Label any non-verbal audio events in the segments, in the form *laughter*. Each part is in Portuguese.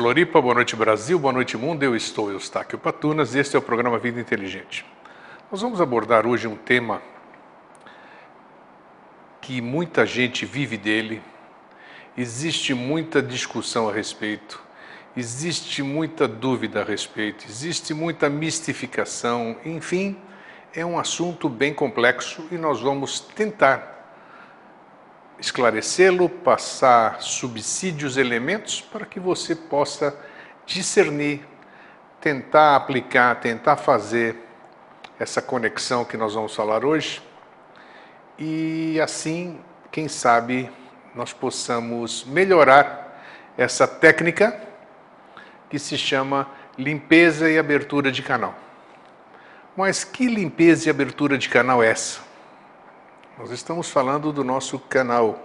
Floripa. Boa noite, Brasil. Boa noite, mundo. Eu estou Eustáquio Patunas e este é o programa Vida Inteligente. Nós vamos abordar hoje um tema que muita gente vive dele, existe muita discussão a respeito, existe muita dúvida a respeito, existe muita mistificação, enfim, é um assunto bem complexo e nós vamos tentar esclarecê-lo, passar subsídios, elementos para que você possa discernir, tentar aplicar, tentar fazer essa conexão que nós vamos falar hoje e assim, quem sabe, nós possamos melhorar essa técnica que se chama limpeza e abertura de canal. Mas que limpeza e abertura de canal é essa? Nós estamos falando do nosso canal,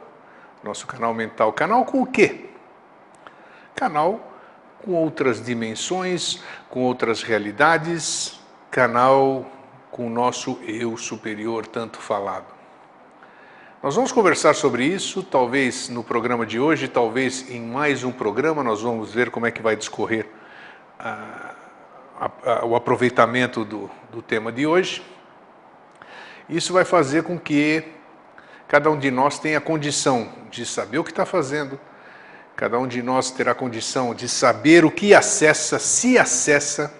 nosso canal mental. Canal com o quê? Canal com outras dimensões, com outras realidades, canal com o nosso eu superior tanto falado. Nós vamos conversar sobre isso, talvez no programa de hoje, talvez em mais um programa, nós vamos ver como é que vai discorrer ah, a, a, o aproveitamento do, do tema de hoje. Isso vai fazer com que cada um de nós tenha condição de saber o que está fazendo, cada um de nós terá condição de saber o que acessa, se acessa,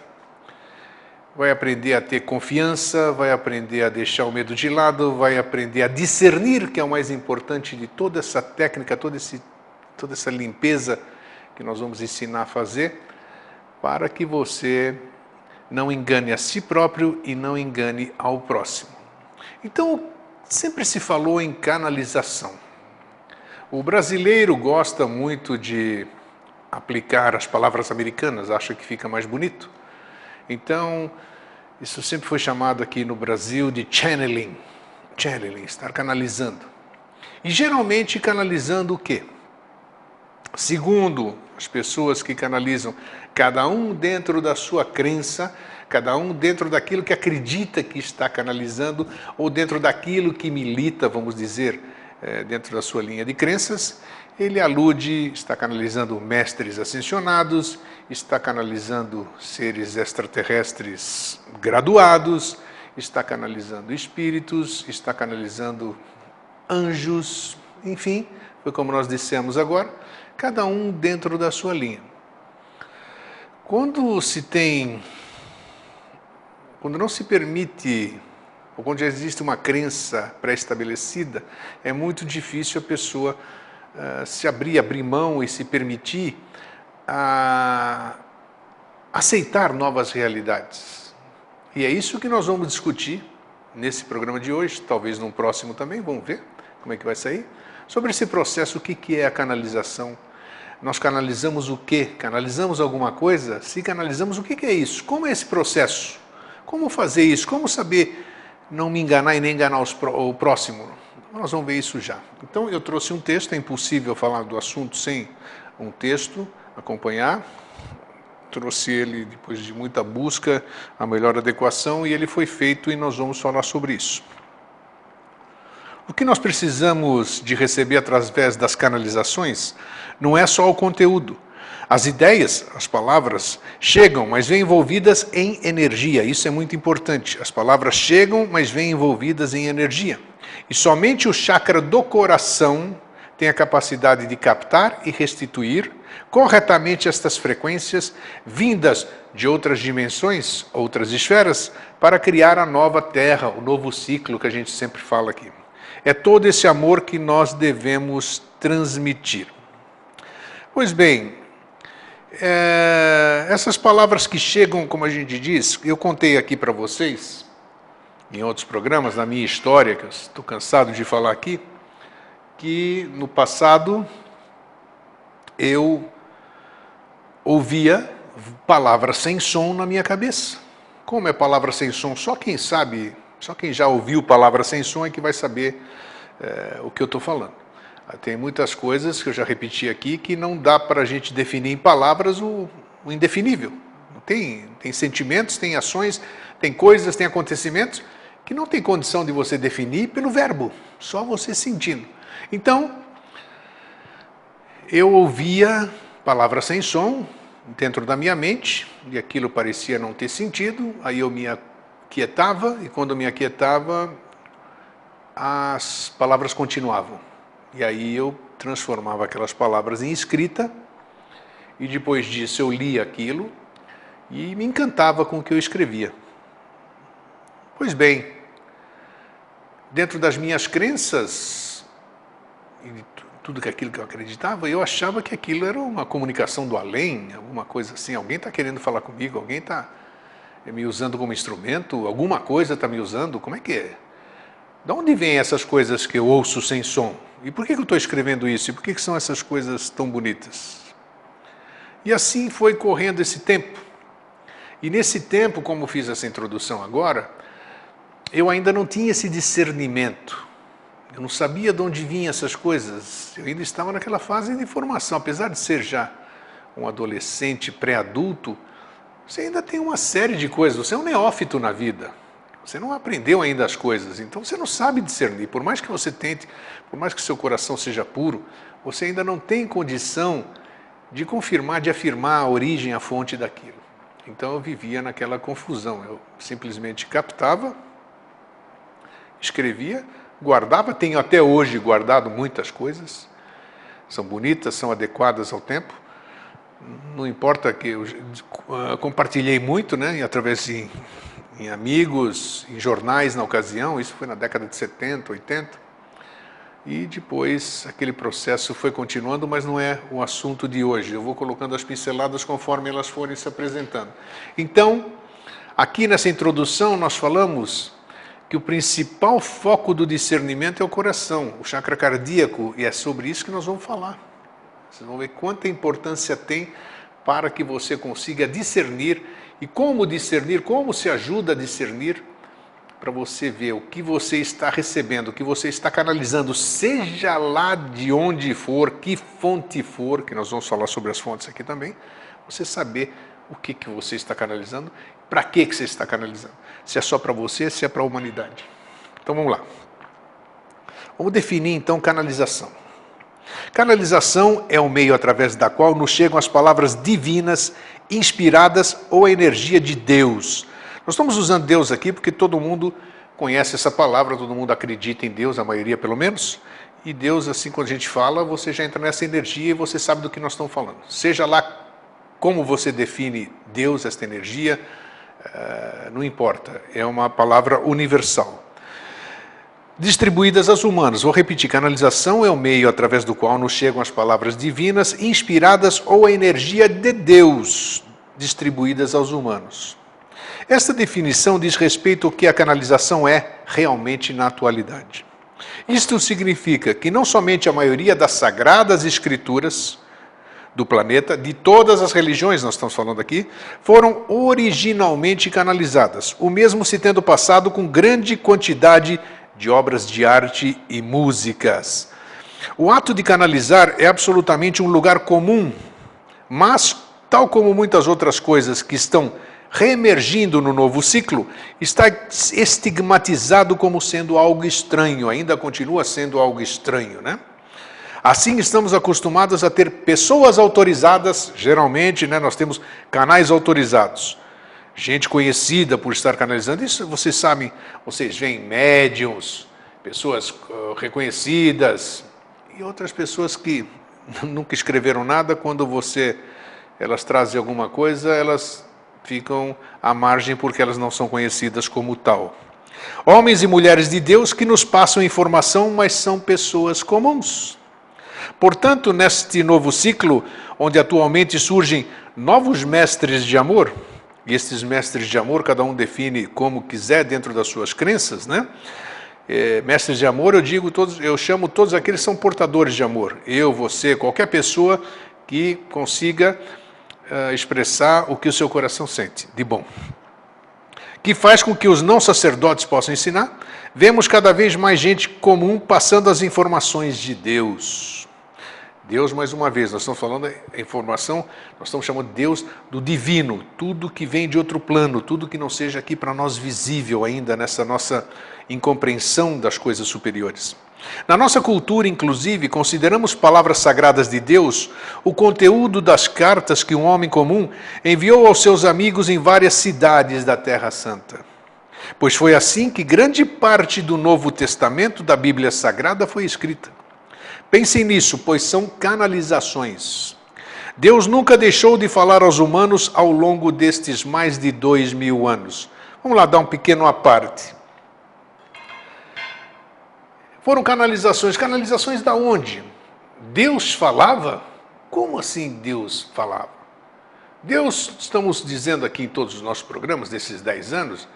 vai aprender a ter confiança, vai aprender a deixar o medo de lado, vai aprender a discernir, que é o mais importante de toda essa técnica, esse, toda essa limpeza que nós vamos ensinar a fazer, para que você não engane a si próprio e não engane ao próximo. Então, sempre se falou em canalização. O brasileiro gosta muito de aplicar as palavras americanas, acha que fica mais bonito. Então, isso sempre foi chamado aqui no Brasil de channeling. Channeling, estar canalizando. E geralmente canalizando o quê? Segundo as pessoas que canalizam, cada um dentro da sua crença, cada um dentro daquilo que acredita que está canalizando, ou dentro daquilo que milita, vamos dizer, é, dentro da sua linha de crenças, ele alude, está canalizando mestres ascensionados, está canalizando seres extraterrestres graduados, está canalizando espíritos, está canalizando anjos, enfim, foi como nós dissemos agora, cada um dentro da sua linha. Quando se tem quando não se permite, ou quando já existe uma crença pré-estabelecida, é muito difícil a pessoa uh, se abrir, abrir mão e se permitir a aceitar novas realidades. E é isso que nós vamos discutir nesse programa de hoje, talvez num próximo também, vamos ver como é que vai sair, sobre esse processo, o que, que é a canalização. Nós canalizamos o quê? Canalizamos alguma coisa? Se canalizamos, o que, que é isso? Como é esse processo? Como fazer isso? Como saber não me enganar e nem enganar o próximo? Nós vamos ver isso já. Então, eu trouxe um texto, é impossível falar do assunto sem um texto, acompanhar. Trouxe ele, depois de muita busca, a melhor adequação e ele foi feito e nós vamos falar sobre isso. O que nós precisamos de receber através das canalizações não é só o conteúdo, as ideias, as palavras, chegam, mas vêm envolvidas em energia. Isso é muito importante. As palavras chegam, mas vêm envolvidas em energia. E somente o chakra do coração tem a capacidade de captar e restituir corretamente estas frequências vindas de outras dimensões, outras esferas, para criar a nova Terra, o novo ciclo que a gente sempre fala aqui. É todo esse amor que nós devemos transmitir. Pois bem, é, essas palavras que chegam, como a gente diz, eu contei aqui para vocês, em outros programas, na minha história, que eu estou cansado de falar aqui, que no passado eu ouvia palavras sem som na minha cabeça. Como é palavra sem som? Só quem sabe, só quem já ouviu palavra sem som é que vai saber é, o que eu estou falando. Tem muitas coisas que eu já repeti aqui que não dá para a gente definir em palavras o, o indefinível. Tem, tem sentimentos, tem ações, tem coisas, tem acontecimentos que não tem condição de você definir pelo verbo, só você sentindo. Então, eu ouvia palavra sem som dentro da minha mente, e aquilo parecia não ter sentido, aí eu me aquietava, e quando me aquietava, as palavras continuavam. E aí eu transformava aquelas palavras em escrita, e depois disso eu lia aquilo e me encantava com o que eu escrevia. Pois bem, dentro das minhas crenças e tudo aquilo que eu acreditava, eu achava que aquilo era uma comunicação do além, alguma coisa assim. Alguém está querendo falar comigo, alguém está me usando como instrumento, alguma coisa está me usando. Como é que é? De onde vêm essas coisas que eu ouço sem som? E por que, eu estou escrevendo isso? E por que, são essas coisas tão bonitas? E assim foi correndo esse tempo. E nesse tempo, como fiz essa introdução agora, eu ainda não tinha esse discernimento. Eu não sabia de onde vinham essas coisas. Eu ainda estava naquela fase de formação. Apesar de ser já um adolescente pré-adulto, você ainda tem uma série de coisas. Você é um neófito na vida. Você não aprendeu ainda as coisas, então você não sabe discernir. Por mais que você tente, por mais que seu coração seja puro, você ainda não tem condição de confirmar, de afirmar a origem, a fonte daquilo. Então eu vivia naquela confusão. Eu simplesmente captava, escrevia, guardava, tenho até hoje guardado muitas coisas. São bonitas, são adequadas ao tempo. Não importa que eu ah, compartilhei muito, né, através de em amigos, em jornais na ocasião, isso foi na década de 70, 80. E depois aquele processo foi continuando, mas não é o assunto de hoje. Eu vou colocando as pinceladas conforme elas forem se apresentando. Então, aqui nessa introdução nós falamos que o principal foco do discernimento é o coração, o chakra cardíaco, e é sobre isso que nós vamos falar. Vocês vão ver quanta importância tem para que você consiga discernir e como discernir, como se ajuda a discernir para você ver o que você está recebendo, o que você está canalizando, seja lá de onde for, que fonte for, que nós vamos falar sobre as fontes aqui também, você saber o que, que você está canalizando, para que, que você está canalizando. Se é só para você, se é para a humanidade. Então vamos lá. Vamos definir então canalização. Canalização é o meio através da qual nos chegam as palavras divinas inspiradas ou a energia de Deus. Nós estamos usando Deus aqui porque todo mundo conhece essa palavra, todo mundo acredita em Deus, a maioria pelo menos. E Deus, assim, quando a gente fala, você já entra nessa energia e você sabe do que nós estamos falando. Seja lá como você define Deus, esta energia, eh, não importa, é uma palavra universal distribuídas aos humanos. Vou repetir: canalização é o meio através do qual nos chegam as palavras divinas, inspiradas ou a energia de Deus, distribuídas aos humanos. Esta definição diz respeito ao que a canalização é realmente na atualidade. Isto significa que não somente a maioria das sagradas escrituras do planeta, de todas as religiões, nós estamos falando aqui, foram originalmente canalizadas, o mesmo se tendo passado com grande quantidade de obras de arte e músicas. O ato de canalizar é absolutamente um lugar comum, mas, tal como muitas outras coisas que estão reemergindo no novo ciclo, está estigmatizado como sendo algo estranho, ainda continua sendo algo estranho, né? Assim, estamos acostumados a ter pessoas autorizadas, geralmente, né, nós temos canais autorizados gente conhecida por estar canalizando. Isso vocês sabem, vocês veem médiums, pessoas reconhecidas e outras pessoas que *laughs* nunca escreveram nada, quando você elas trazem alguma coisa, elas ficam à margem porque elas não são conhecidas como tal. Homens e mulheres de Deus que nos passam informação, mas são pessoas comuns. Portanto, neste novo ciclo, onde atualmente surgem novos mestres de amor, e esses mestres de amor, cada um define como quiser dentro das suas crenças, né? É, mestres de amor, eu digo todos, eu chamo todos aqueles que são portadores de amor. Eu, você, qualquer pessoa que consiga uh, expressar o que o seu coração sente de bom. Que faz com que os não sacerdotes possam ensinar. Vemos cada vez mais gente comum passando as informações de Deus. Deus, mais uma vez, nós estamos falando a informação, nós estamos chamando de Deus do divino, tudo que vem de outro plano, tudo que não seja aqui para nós visível ainda nessa nossa incompreensão das coisas superiores. Na nossa cultura, inclusive, consideramos palavras sagradas de Deus o conteúdo das cartas que um homem comum enviou aos seus amigos em várias cidades da Terra Santa. Pois foi assim que grande parte do Novo Testamento da Bíblia Sagrada foi escrita. Pensem nisso, pois são canalizações. Deus nunca deixou de falar aos humanos ao longo destes mais de dois mil anos. Vamos lá dar um pequeno aparte. Foram canalizações. Canalizações da onde? Deus falava? Como assim Deus falava? Deus, estamos dizendo aqui em todos os nossos programas desses dez anos,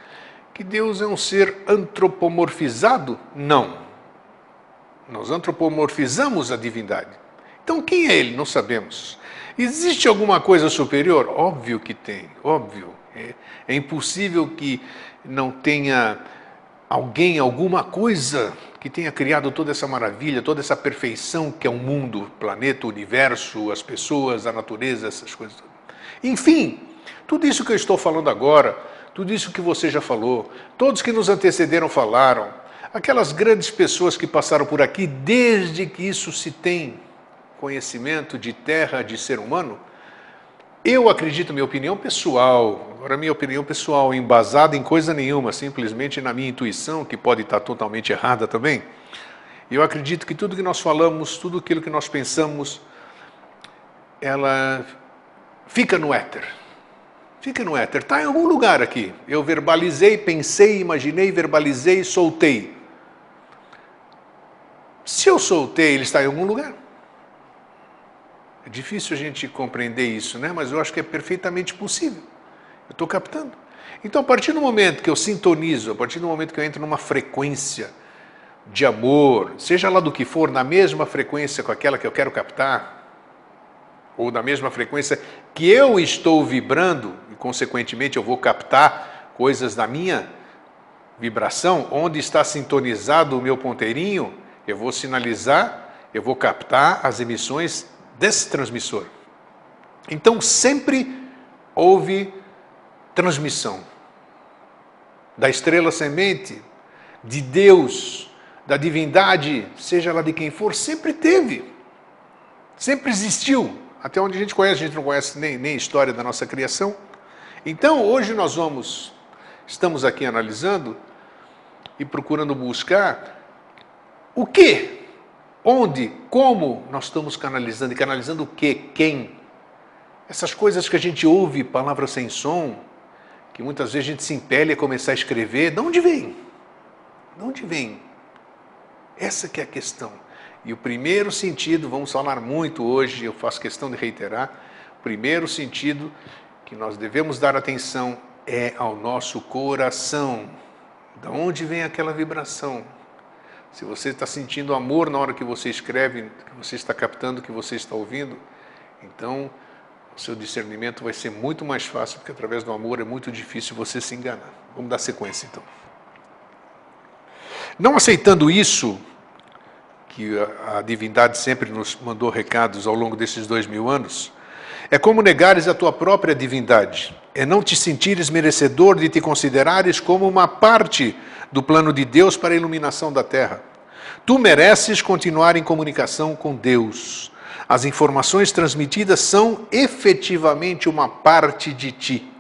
que Deus é um ser antropomorfizado? Não. Nós antropomorfizamos a divindade. Então, quem é ele? Não sabemos. Existe alguma coisa superior? Óbvio que tem, óbvio. É, é impossível que não tenha alguém, alguma coisa que tenha criado toda essa maravilha, toda essa perfeição que é o mundo, o planeta, o universo, as pessoas, a natureza, essas coisas. Enfim, tudo isso que eu estou falando agora, tudo isso que você já falou, todos que nos antecederam falaram, Aquelas grandes pessoas que passaram por aqui, desde que isso se tem conhecimento de terra, de ser humano, eu acredito, minha opinião pessoal, agora minha opinião pessoal, embasada em coisa nenhuma, simplesmente na minha intuição, que pode estar totalmente errada também. Eu acredito que tudo que nós falamos, tudo aquilo que nós pensamos, ela fica no éter. Fica no éter, está em algum lugar aqui. Eu verbalizei, pensei, imaginei, verbalizei, soltei. Se eu soltei, ele está em algum lugar. É difícil a gente compreender isso, né? mas eu acho que é perfeitamente possível. Eu estou captando. Então, a partir do momento que eu sintonizo, a partir do momento que eu entro numa frequência de amor, seja lá do que for, na mesma frequência com aquela que eu quero captar, ou na mesma frequência que eu estou vibrando, e consequentemente eu vou captar coisas da minha vibração, onde está sintonizado o meu ponteirinho, eu vou sinalizar, eu vou captar as emissões desse transmissor. Então sempre houve transmissão da estrela semente, de Deus, da divindade, seja lá de quem for, sempre teve, sempre existiu. Até onde a gente conhece, a gente não conhece nem, nem a história da nossa criação. Então hoje nós vamos, estamos aqui analisando e procurando buscar o que? Onde? Como nós estamos canalizando? E canalizando o que? Quem? Essas coisas que a gente ouve, palavras sem som, que muitas vezes a gente se impele a começar a escrever, de onde vem? De onde vem? Essa que é a questão. E o primeiro sentido, vamos falar muito hoje, eu faço questão de reiterar, o primeiro sentido que nós devemos dar atenção é ao nosso coração. Da onde vem aquela vibração? Se você está sentindo amor na hora que você escreve, que você está captando, que você está ouvindo, então o seu discernimento vai ser muito mais fácil, porque através do amor é muito difícil você se enganar. Vamos dar sequência então. Não aceitando isso, que a, divindade sempre nos mandou recados ao longo desses dois mil anos, é como negares a tua própria divindade, é não te sentires merecedor de te considerares como uma parte do plano de Deus para a iluminação da terra. Tu mereces continuar em comunicação com Deus. As informações transmitidas são efetivamente uma parte de ti,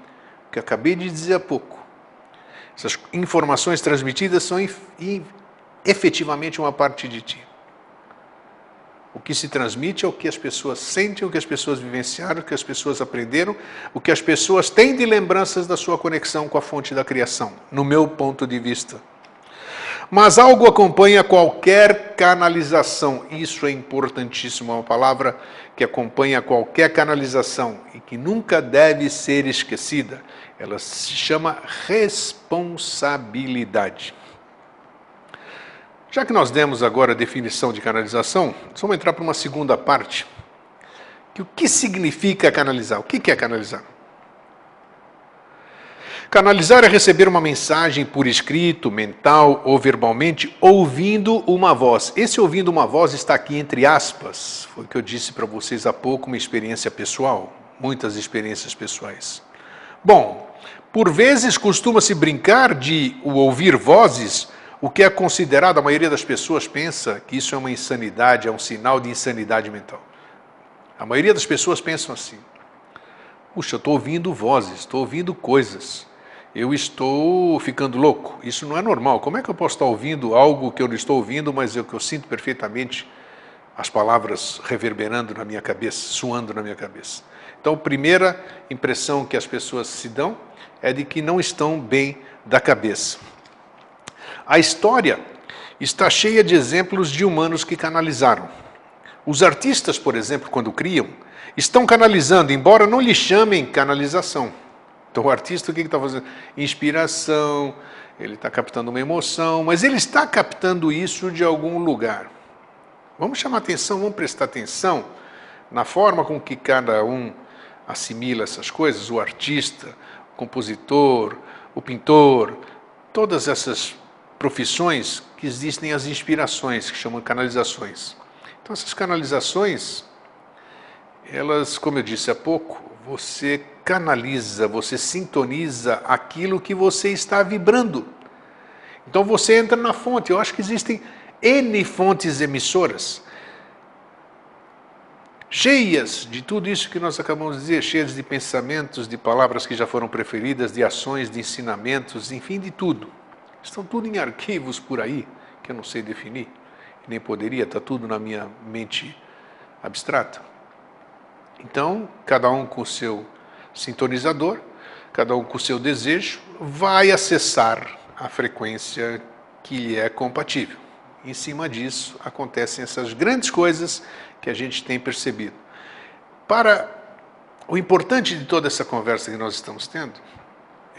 que acabei de dizer há pouco. Essas informações transmitidas são efetivamente uma parte de ti. O que se transmite é o que as pessoas sentem, o que as pessoas vivenciaram, o que as pessoas aprenderam, o que as pessoas têm de lembranças da sua conexão com a fonte da criação, no meu ponto de vista. Mas algo acompanha qualquer canalização. Isso é importantíssimo, é uma palavra que acompanha qualquer canalização e que nunca deve ser esquecida. Ela se chama responsabilidade. Já que nós demos agora a definição de canalização, vamos entrar para uma segunda parte. Que o que significa canalizar? O que é canalizar? Canalizar é receber uma mensagem por escrito, mental ou verbalmente, ouvindo uma voz. Esse ouvindo uma voz está aqui entre aspas. Foi o que eu disse para vocês há pouco, uma experiência pessoal, muitas experiências pessoais. Bom, por vezes costuma-se brincar de o ouvir vozes, o que é considerado, a maioria das pessoas pensa que isso é uma insanidade, é um sinal de insanidade mental. A maioria das pessoas pensam assim. Puxa, estou ouvindo vozes, estou ouvindo coisas eu estou ficando louco. Isso não é normal. Como é que eu posso estar ouvindo algo que eu não estou ouvindo, mas eu, que eu sinto perfeitamente as palavras reverberando na minha cabeça, suando na minha cabeça? Então, a primeira impressão que as pessoas se dão é de que não estão bem da cabeça. A história está cheia de exemplos de humanos que canalizaram. Os artistas, por exemplo, quando criam, estão canalizando, embora não lhe chamem canalização. Então o artista o que está fazendo? Inspiração, ele está captando uma emoção, mas ele está captando isso de algum lugar. Vamos chamar atenção, vamos prestar atenção na forma com que cada um assimila essas coisas, o artista, o compositor, o pintor, todas essas profissões que existem as inspirações, que chamam canalizações. Então essas canalizações, elas, como eu disse há pouco, você canaliza, você sintoniza aquilo que você está vibrando. Então você entra na fonte. Eu acho que existem N fontes emissoras, cheias de tudo isso que nós acabamos de dizer, cheias de pensamentos, de palavras que já foram preferidas, de ações, de ensinamentos, enfim, de tudo. Estão tudo em arquivos por aí, que eu não sei definir, nem poderia, está tudo na minha mente abstrata. Então, cada um com o seu sintonizador, cada um com o seu desejo, vai acessar a frequência que lhe é compatível. Em cima disso acontecem essas grandes coisas que a gente tem percebido. Para o importante de toda essa conversa que nós estamos tendo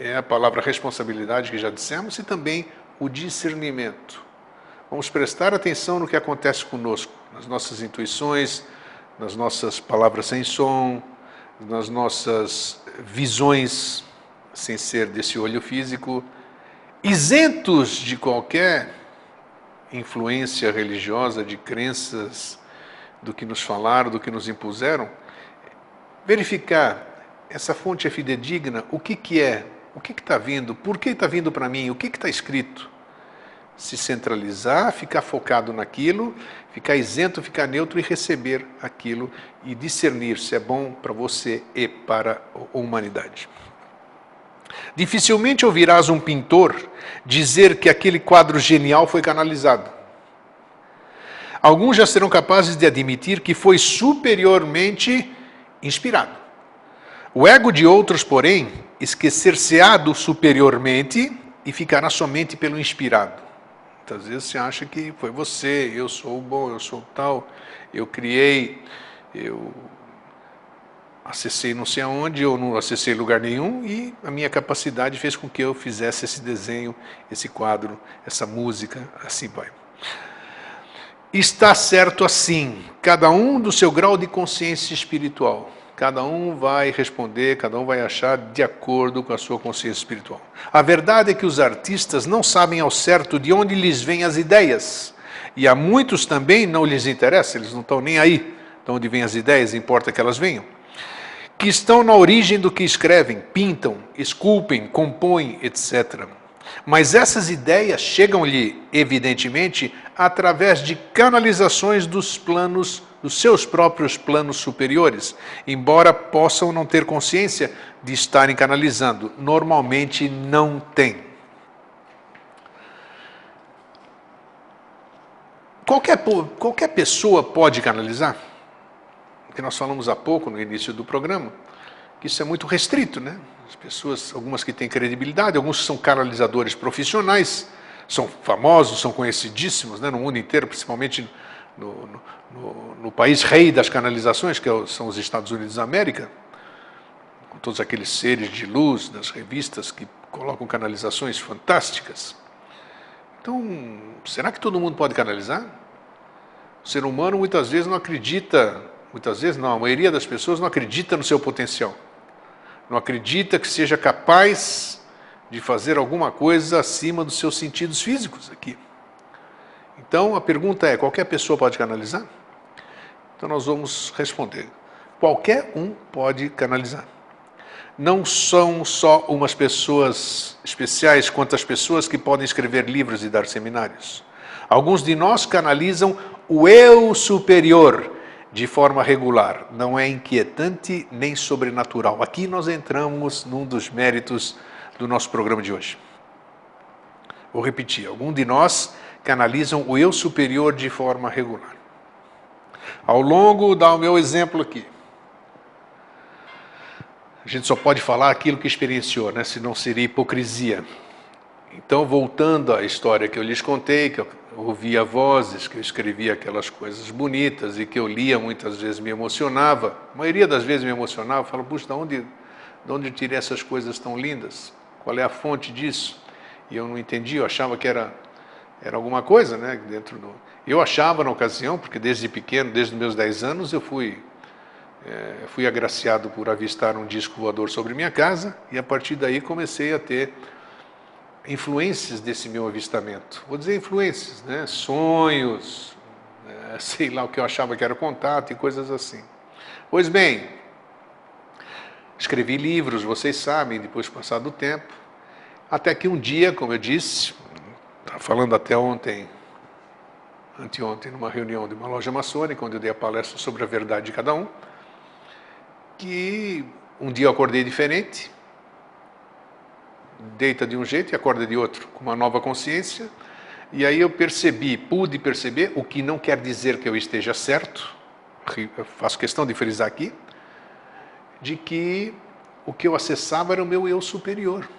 é a palavra responsabilidade que já dissemos e também o discernimento. Vamos prestar atenção no que acontece conosco, nas nossas intuições, nas nossas palavras sem som, nas nossas visões sem ser desse olho físico, isentos de qualquer influência religiosa, de crenças, do que nos falaram, do que nos impuseram, verificar essa fonte é fidedigna, o que, que é, o que está vindo, por que está vindo para mim, o que está escrito se centralizar, ficar focado naquilo, ficar isento, ficar neutro e receber aquilo e discernir se é bom para você e para a humanidade. Dificilmente ouvirás um pintor dizer que aquele quadro genial foi canalizado. Alguns já serão capazes de admitir que foi superiormente inspirado. O ego de outros, porém, esquecer-se-á do superiormente e ficará somente pelo inspirado. Muitas vezes você acha que foi você, eu sou bom, eu sou tal, eu criei, eu acessei não sei aonde, eu não acessei lugar nenhum e a minha capacidade fez com que eu fizesse esse desenho, esse quadro, essa música, assim vai. Está certo assim, cada um do seu grau de consciência espiritual. Cada um vai responder, cada um vai achar de acordo com a sua consciência espiritual. A verdade é que os artistas não sabem ao certo de onde lhes vêm as ideias. E a muitos também não lhes interessa, eles não estão nem aí de onde vêm as ideias, importa que elas venham. Que estão na origem do que escrevem, pintam, esculpem, compõem, etc. Mas essas ideias chegam-lhe, evidentemente, através de canalizações dos planos dos seus próprios planos superiores, embora possam não ter consciência de estarem canalizando. Normalmente não tem. Qualquer, qualquer pessoa pode canalizar? Porque nós falamos há pouco, no início do programa, que isso é muito restrito, né? As pessoas, algumas que têm credibilidade, alguns são canalizadores profissionais, são famosos, são conhecidíssimos né, no mundo inteiro, principalmente no, no, no, país rei das canalizações, que é são os Estados Unidos da América, com todos aqueles seres de luz das revistas que colocam canalizações fantásticas. Então, será que todo mundo pode canalizar? O ser humano muitas vezes não acredita, muitas vezes não, a maioria das pessoas não acredita no seu potencial. Não acredita que seja capaz de fazer alguma coisa acima dos seus sentidos físicos aqui. Então a pergunta é: qualquer pessoa pode canalizar? Então nós vamos responder: qualquer um pode canalizar. Não são só umas pessoas especiais quanto as pessoas que podem escrever livros e dar seminários. Alguns de nós canalizam o eu superior de forma regular, não é inquietante nem sobrenatural. Aqui nós entramos num dos méritos do nosso programa de hoje. Vou repetir: algum de nós canalizam o eu superior de forma regular. Ao longo, dá o meu exemplo aqui. A gente só pode falar aquilo que experienciou, né? senão seria hipocrisia. Então, voltando à história que eu lhes contei, que eu ouvia vozes, que eu escrevia aquelas coisas bonitas e que eu lia muitas vezes me emocionava, a maioria das vezes me emocionava, eu falo, puxa, de onde, de onde eu tirei essas coisas tão lindas? Qual é a fonte disso? E eu não entendi, eu achava que era era alguma coisa, né? Dentro do... Eu achava na ocasião, porque desde pequeno, desde meus 10 anos, eu fui, é, fui agraciado por avistar um disco voador sobre minha casa e a partir daí comecei a ter influências desse meu avistamento. Vou dizer influências, né? Sonhos, é, *laughs* sei lá o que eu achava que era contato e coisas assim. Pois bem, escrevi livros, vocês sabem, depois do passar do tempo, até que um dia, como eu disse, Estava falando até ontem, anteontem, numa reunião de uma loja maçônica, onde eu dei a palestra sobre a verdade de cada um, que um dia eu acordei diferente, deita de um jeito e acorda de outro, com uma nova consciência, e aí eu percebi, pude perceber, o que não quer dizer que eu esteja certo, faço questão de frisar aqui, de que o que eu acessava era o meu eu superior.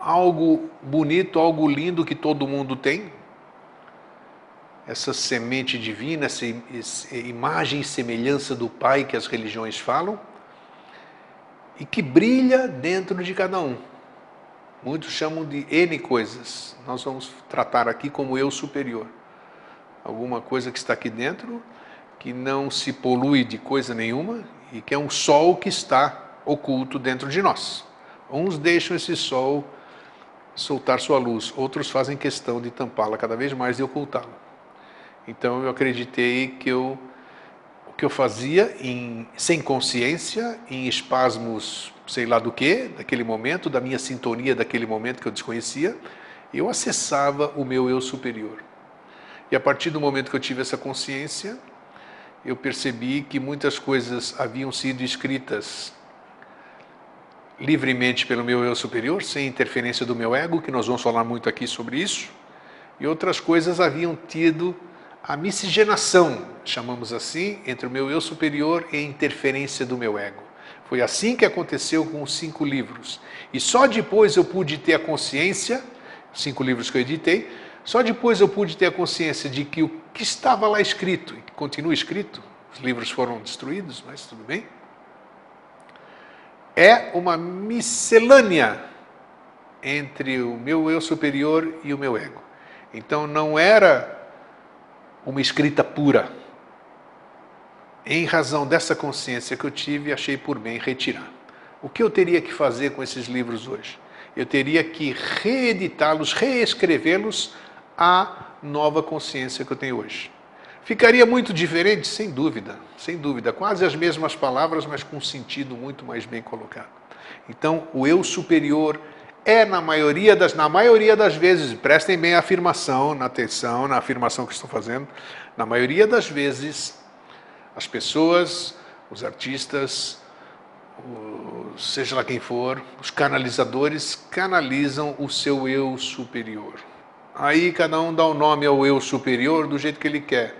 Algo bonito, algo lindo que todo mundo tem. Essa semente divina, essa imagem e semelhança do Pai que as religiões falam, e que brilha dentro de cada um. Muitos chamam de N coisas. Nós vamos tratar aqui como eu superior. Alguma coisa que está aqui dentro, que não se polui de coisa nenhuma e que é um sol que está oculto dentro de nós. Uns deixam esse sol soltar sua luz, outros fazem questão de tampá-la cada vez mais e ocultá-la. Então eu acreditei que eu, que eu fazia em, sem consciência, em espasmos, sei lá do que, daquele momento, da minha sintonia daquele momento que eu desconhecia, eu acessava o meu eu superior. E a partir do momento que eu tive essa consciência, eu percebi que muitas coisas haviam sido escritas livremente pelo meu eu superior, sem interferência do meu ego, que nós vamos falar muito aqui sobre isso, e outras coisas haviam tido a miscigenação, chamamos assim, entre o meu eu superior e a interferência do meu ego. Foi assim que aconteceu com os cinco livros. E só depois eu pude ter a consciência, cinco livros que eu editei, só depois eu pude ter a consciência de que o que estava lá escrito, e que continua escrito, os livros foram destruídos, mas tudo bem, é uma miscelânea entre o meu eu superior e o meu ego. Então não era uma escrita pura. Em razão dessa consciência que eu tive, achei por bem retirar. O que eu teria que fazer com esses livros hoje? Eu teria que reeditá-los, reescrevê-los à nova consciência que eu tenho hoje. Ficaria muito diferente? Sem dúvida, sem dúvida. Quase as mesmas palavras, mas com um sentido muito mais bem colocado. Então, o eu superior é, na maioria das, na maioria das vezes, prestem bem a afirmação, na atenção, na afirmação que estou fazendo, na maioria das vezes, as pessoas, os artistas, seja lá quem for, os canalizadores canalizam o seu eu superior. Aí cada um dá o um nome ao eu superior do jeito que ele quer.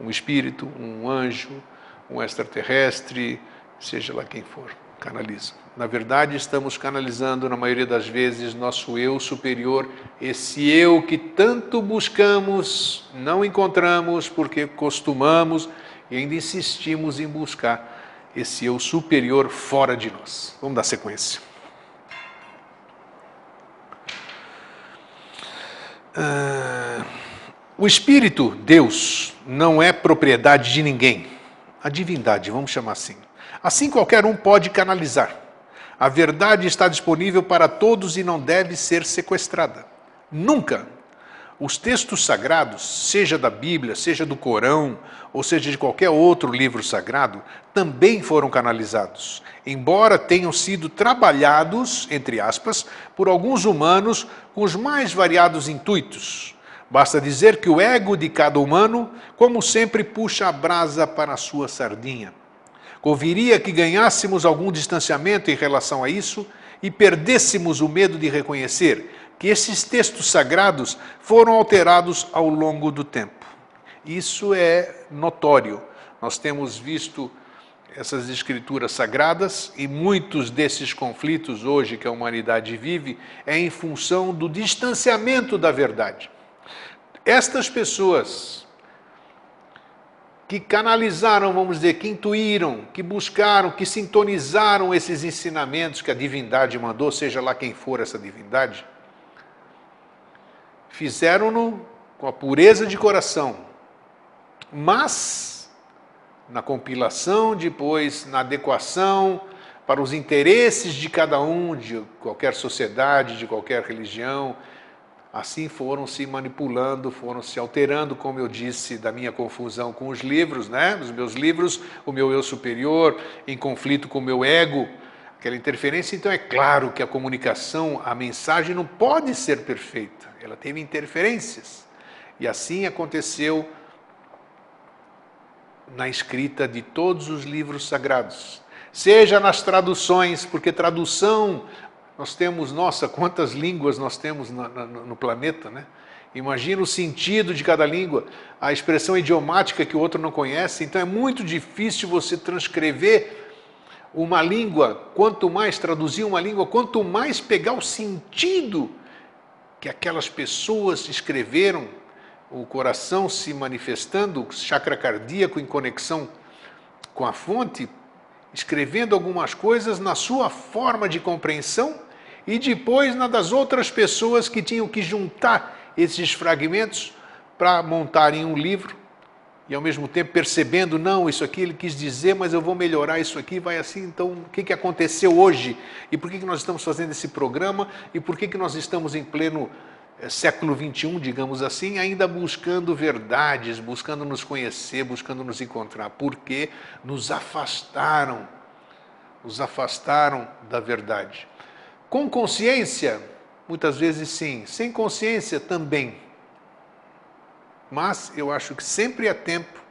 Um espírito, um anjo, um extraterrestre, seja lá quem for, canaliza. Na verdade, estamos canalizando, na maioria das vezes, nosso eu superior, esse eu que tanto buscamos, não encontramos, porque costumamos e ainda insistimos em buscar esse eu superior fora de nós. Vamos dar sequência. Uh, o Espírito, Deus, não é propriedade de ninguém. A divindade, vamos chamar assim. Assim qualquer um pode canalizar. A verdade está disponível para todos e não deve ser sequestrada. Nunca. Os textos sagrados, seja da Bíblia, seja do Corão, ou seja de qualquer outro livro sagrado, também foram canalizados, embora tenham sido trabalhados, entre aspas, por alguns humanos com os mais variados intuitos. Basta dizer que o ego de cada humano, como sempre, puxa a brasa para a sua sardinha. Conviria que ganhássemos algum distanciamento em relação a isso e perdêssemos o medo de reconhecer que esses textos sagrados foram alterados ao longo do tempo. Isso é notório. Nós temos visto essas escrituras sagradas e muitos desses conflitos hoje que a humanidade vive é em função do distanciamento da verdade. Estas pessoas que canalizaram, vamos dizer, que intuíram, que buscaram, que sintonizaram esses ensinamentos que a divindade mandou, seja lá quem for essa divindade, fizeram-no com a pureza de coração, mas na compilação, depois na adequação para os interesses de cada um, de qualquer sociedade, de qualquer religião, Assim foram se manipulando, foram se alterando, como eu disse, da minha confusão com os livros, né? Os meus livros, o meu eu superior em conflito com o meu ego, aquela interferência. Então é claro que a comunicação, a mensagem não pode ser perfeita. Ela teve interferências. E assim aconteceu na escrita de todos os livros sagrados. Seja nas traduções, porque tradução nós temos, nossa, quantas línguas nós temos no, no, no planeta, né? Imagina o sentido de cada língua, a expressão idiomática que o outro não conhece. Então é muito difícil você transcrever uma língua, quanto mais traduzir uma língua, quanto mais pegar o sentido que aquelas pessoas escreveram, o coração se manifestando, chakra cardíaco em conexão com a fonte, escrevendo algumas coisas na sua forma de compreensão e depois na das outras pessoas que tinham que juntar esses fragmentos para montarem um livro e ao mesmo tempo percebendo, não, isso aqui ele quis dizer, mas eu vou melhorar isso aqui, vai assim, então o que, que aconteceu hoje? E por que, que nós estamos fazendo esse programa? E por que, que nós estamos em pleno é, século XXI, digamos assim, ainda buscando verdades, buscando nos conhecer, buscando nos encontrar? Porque nos afastaram, nos afastaram da verdade. Com consciência, muitas vezes sim. Sem consciência, também. Mas eu acho que sempre há tempo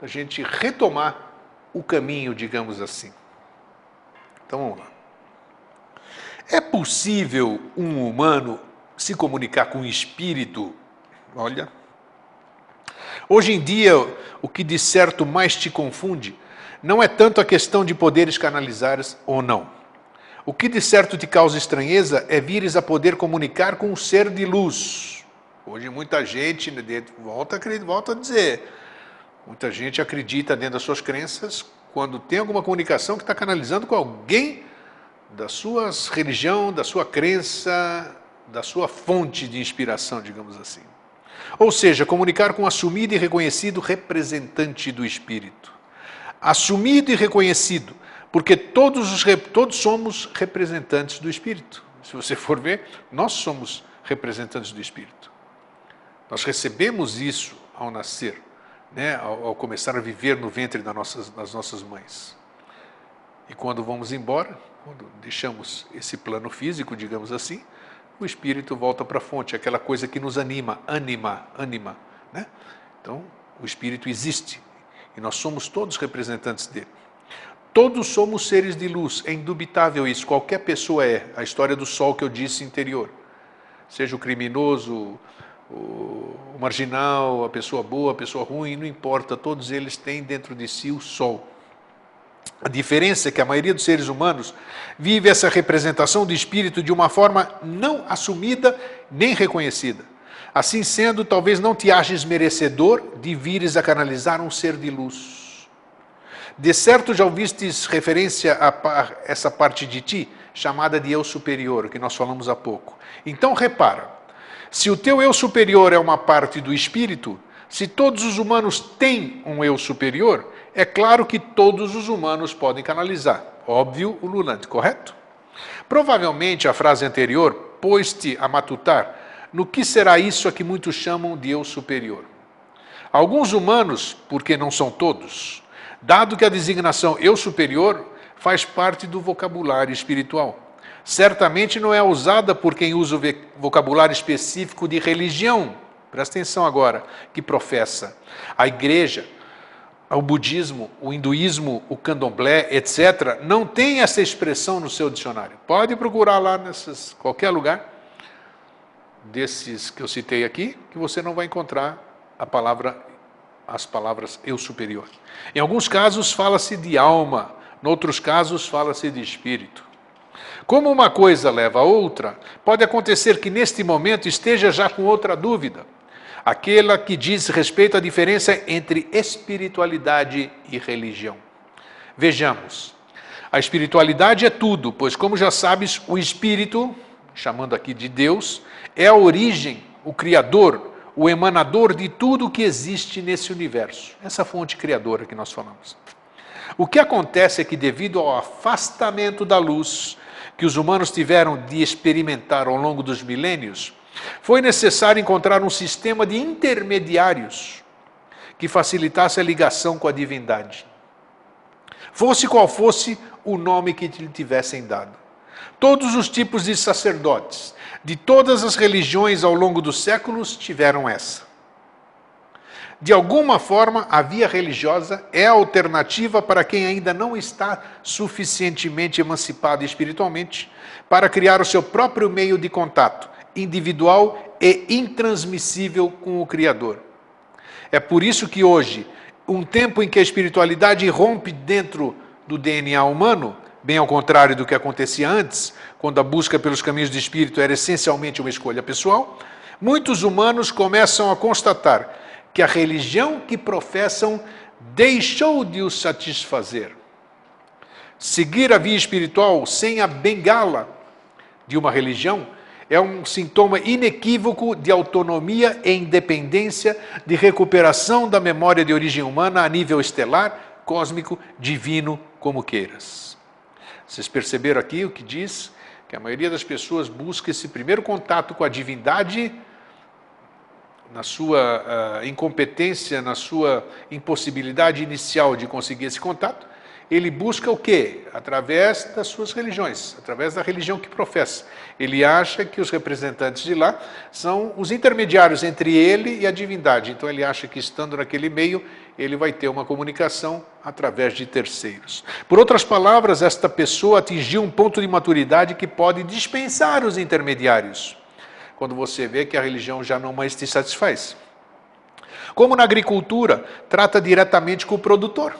da gente retomar o caminho, digamos assim. Então vamos lá. É possível um humano se comunicar com o espírito? Olha. Hoje em dia, o que de certo mais te confunde não é tanto a questão de poderes canalizares ou não o que de certo te causa estranheza é vires a poder comunicar com um ser de luz. Hoje muita gente, né, volta, volta a dizer, muita gente acredita dentro das suas crenças quando tem alguma comunicação que está canalizando com alguém da sua religião, da sua crença, da sua fonte de inspiração, digamos assim. Ou seja, comunicar com um assumido e reconhecido representante do Espírito. Assumido e reconhecido porque todos, os, todos somos representantes do Espírito. Se você for ver, nós somos representantes do Espírito. Nós recebemos isso ao nascer, né? ao, ao começar a viver no ventre das nossas, das nossas mães. E quando vamos embora, quando deixamos esse plano físico, digamos assim, o espírito volta para a fonte, aquela coisa que nos anima, anima, anima. Né? Então, o espírito existe e nós somos todos representantes dele. Todos somos seres de luz, é indubitável isso, qualquer pessoa é. A história do sol que eu disse interior. Seja o criminoso, o marginal, a pessoa boa, a pessoa ruim, não importa, todos eles têm dentro de si o sol. A diferença é que a maioria dos seres humanos vive essa representação do espírito de uma forma não assumida nem reconhecida. Assim sendo, talvez não te aches merecedor de vires a canalizar um ser de luz. De certo já ouvistes referência a essa parte de ti, chamada de eu superior, que nós falamos há pouco. Então repara, se o teu eu superior é uma parte do espírito, se todos os humanos têm um eu superior, é claro que todos os humanos podem canalizar. Óbvio, o lulante, correto? Provavelmente a frase anterior pôs-te a matutar no que será isso a que muitos chamam de eu superior. Alguns humanos, porque não são todos, dado que a designação eu superior faz parte do vocabulário espiritual. Certamente não é usada por quem usa o vocabulário específico de religião, presta atenção agora, que professa. A igreja, o budismo, o hinduísmo, o candomblé, etc., não tem essa expressão no seu dicionário. Pode procurar lá nesses qualquer lugar desses que eu citei aqui, que você não vai encontrar a palavra as palavras eu superior. Em alguns casos fala-se de alma, em outros casos fala-se de espírito. Como uma coisa leva a outra, pode acontecer que neste momento esteja já com outra dúvida aquela que diz respeito à diferença entre espiritualidade e religião. Vejamos. A espiritualidade é tudo, pois, como já sabes, o Espírito, chamando aqui de Deus, é a origem, o Criador, o emanador de tudo que existe nesse universo. Essa fonte criadora que nós falamos. O que acontece é que, devido ao afastamento da luz que os humanos tiveram de experimentar ao longo dos milênios, foi necessário encontrar um sistema de intermediários que facilitasse a ligação com a divindade. Fosse qual fosse o nome que lhe tivessem dado. Todos os tipos de sacerdotes, de todas as religiões ao longo dos séculos, tiveram essa. De alguma forma, a via religiosa é a alternativa para quem ainda não está suficientemente emancipado espiritualmente para criar o seu próprio meio de contato individual e intransmissível com o Criador. É por isso que hoje, um tempo em que a espiritualidade rompe dentro do DNA humano, bem ao contrário do que acontecia antes, quando a busca pelos caminhos do espírito era essencialmente uma escolha pessoal, muitos humanos começam a constatar que a religião que professam deixou de os satisfazer. Seguir a via espiritual sem a bengala de uma religião é um sintoma inequívoco de autonomia e independência, de recuperação da memória de origem humana a nível estelar, cósmico, divino, como queiras. Vocês perceberam aqui o que diz? Que a maioria das pessoas busca esse primeiro contato com a divindade na sua uh, incompetência, na sua impossibilidade inicial de conseguir esse contato, ele busca o quê? Através das suas religiões, através da religião que professa. Ele acha que os representantes de lá são os intermediários entre ele e a divindade. Então ele acha que estando naquele meio, ele vai ter uma comunicação através de terceiros. Por outras palavras, esta pessoa atingiu um ponto de maturidade que pode dispensar os intermediários. Quando você vê que a religião já não mais te satisfaz. Como na agricultura, trata diretamente com o produtor.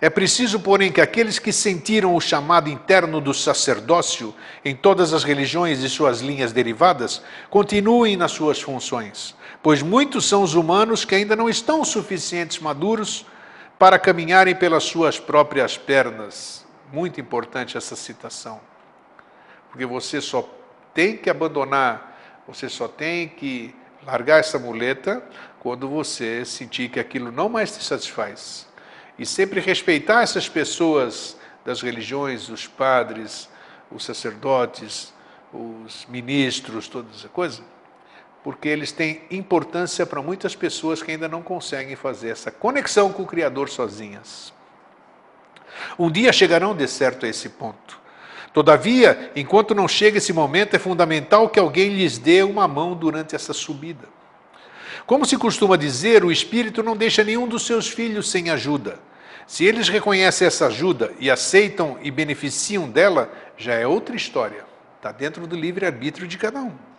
É preciso, porém, que aqueles que sentiram o chamado interno do sacerdócio em todas as religiões e suas linhas derivadas continuem nas suas funções, pois muitos são os humanos que ainda não estão suficientes maduros para caminharem pelas suas próprias pernas. Muito importante essa citação, porque você só tem que abandonar, você só tem que largar essa muleta quando você sentir que aquilo não mais te satisfaz e sempre respeitar essas pessoas das religiões, os padres, os sacerdotes, os ministros, toda essa coisa, porque eles têm importância para muitas pessoas que ainda não conseguem fazer essa conexão com o Criador sozinhas. Um dia chegarão de certo a esse ponto. Todavia, enquanto não chega esse momento, é fundamental que alguém lhes dê uma mão durante essa subida. Como se costuma dizer, o Espírito não deixa nenhum dos seus filhos sem ajuda. Se eles reconhecem essa ajuda e aceitam e beneficiam dela, já é outra história. Está dentro do livre-arbítrio de cada um.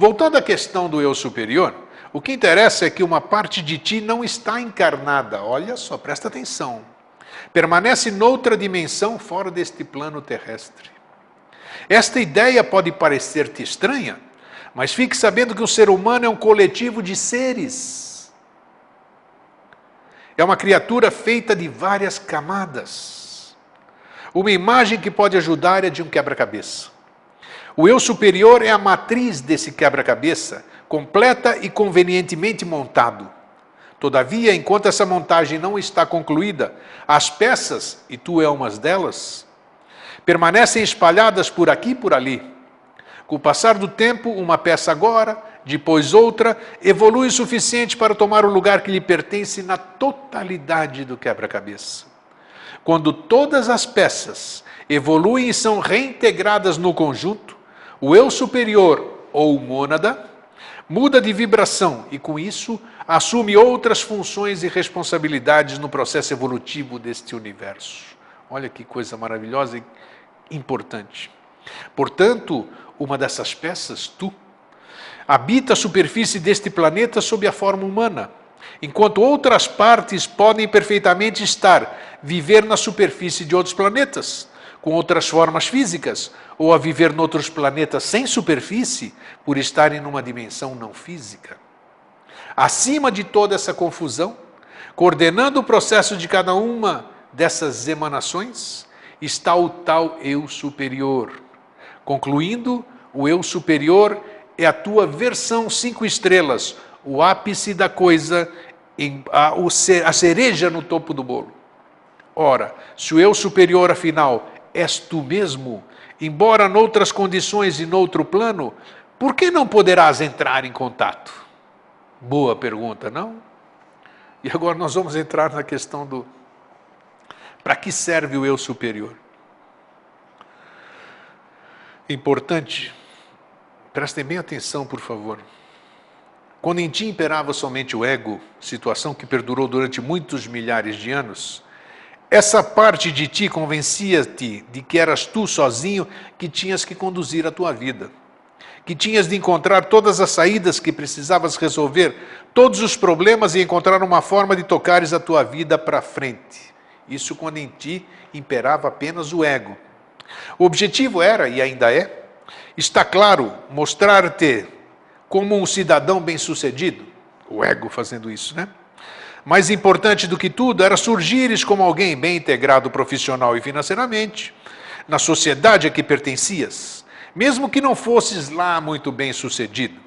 Voltando à questão do eu superior, o que interessa é que uma parte de ti não está encarnada. Olha só, presta atenção. Permanece noutra dimensão fora deste plano terrestre. Esta ideia pode parecer-te estranha, mas fique sabendo que o ser humano é um coletivo de seres é uma criatura feita de várias camadas. Uma imagem que pode ajudar é de um quebra-cabeça. O eu superior é a matriz desse quebra-cabeça, completa e convenientemente montado. Todavia, enquanto essa montagem não está concluída, as peças, e tu é uma delas, permanecem espalhadas por aqui e por ali. Com o passar do tempo, uma peça agora, depois outra, evolui o suficiente para tomar o lugar que lhe pertence na totalidade do quebra-cabeça. Quando todas as peças evoluem e são reintegradas no conjunto, o eu superior ou mônada muda de vibração e, com isso, assume outras funções e responsabilidades no processo evolutivo deste universo. Olha que coisa maravilhosa e importante. Portanto, uma dessas peças, tu, habita a superfície deste planeta sob a forma humana, enquanto outras partes podem perfeitamente estar, viver na superfície de outros planetas, com outras formas físicas, ou a viver noutros planetas sem superfície, por estarem numa dimensão não física. Acima de toda essa confusão, coordenando o processo de cada uma dessas emanações, está o tal eu superior. Concluindo, o eu superior é a tua versão cinco estrelas, o ápice da coisa, a cereja no topo do bolo. Ora, se o eu superior, afinal, és tu mesmo, embora noutras condições e noutro plano, por que não poderás entrar em contato? Boa pergunta, não? E agora nós vamos entrar na questão do para que serve o eu superior? Importante, prestem bem atenção, por favor. Quando em ti imperava somente o ego, situação que perdurou durante muitos milhares de anos, essa parte de ti convencia-te de que eras tu sozinho que tinhas que conduzir a tua vida, que tinhas de encontrar todas as saídas que precisavas resolver, todos os problemas e encontrar uma forma de tocares a tua vida para frente. Isso quando em ti imperava apenas o ego. O objetivo era, e ainda é, está claro, mostrar-te como um cidadão bem-sucedido. O ego fazendo isso, né? Mais importante do que tudo era surgires como alguém bem integrado profissional e financeiramente na sociedade a que pertencias, mesmo que não fosses lá muito bem sucedido.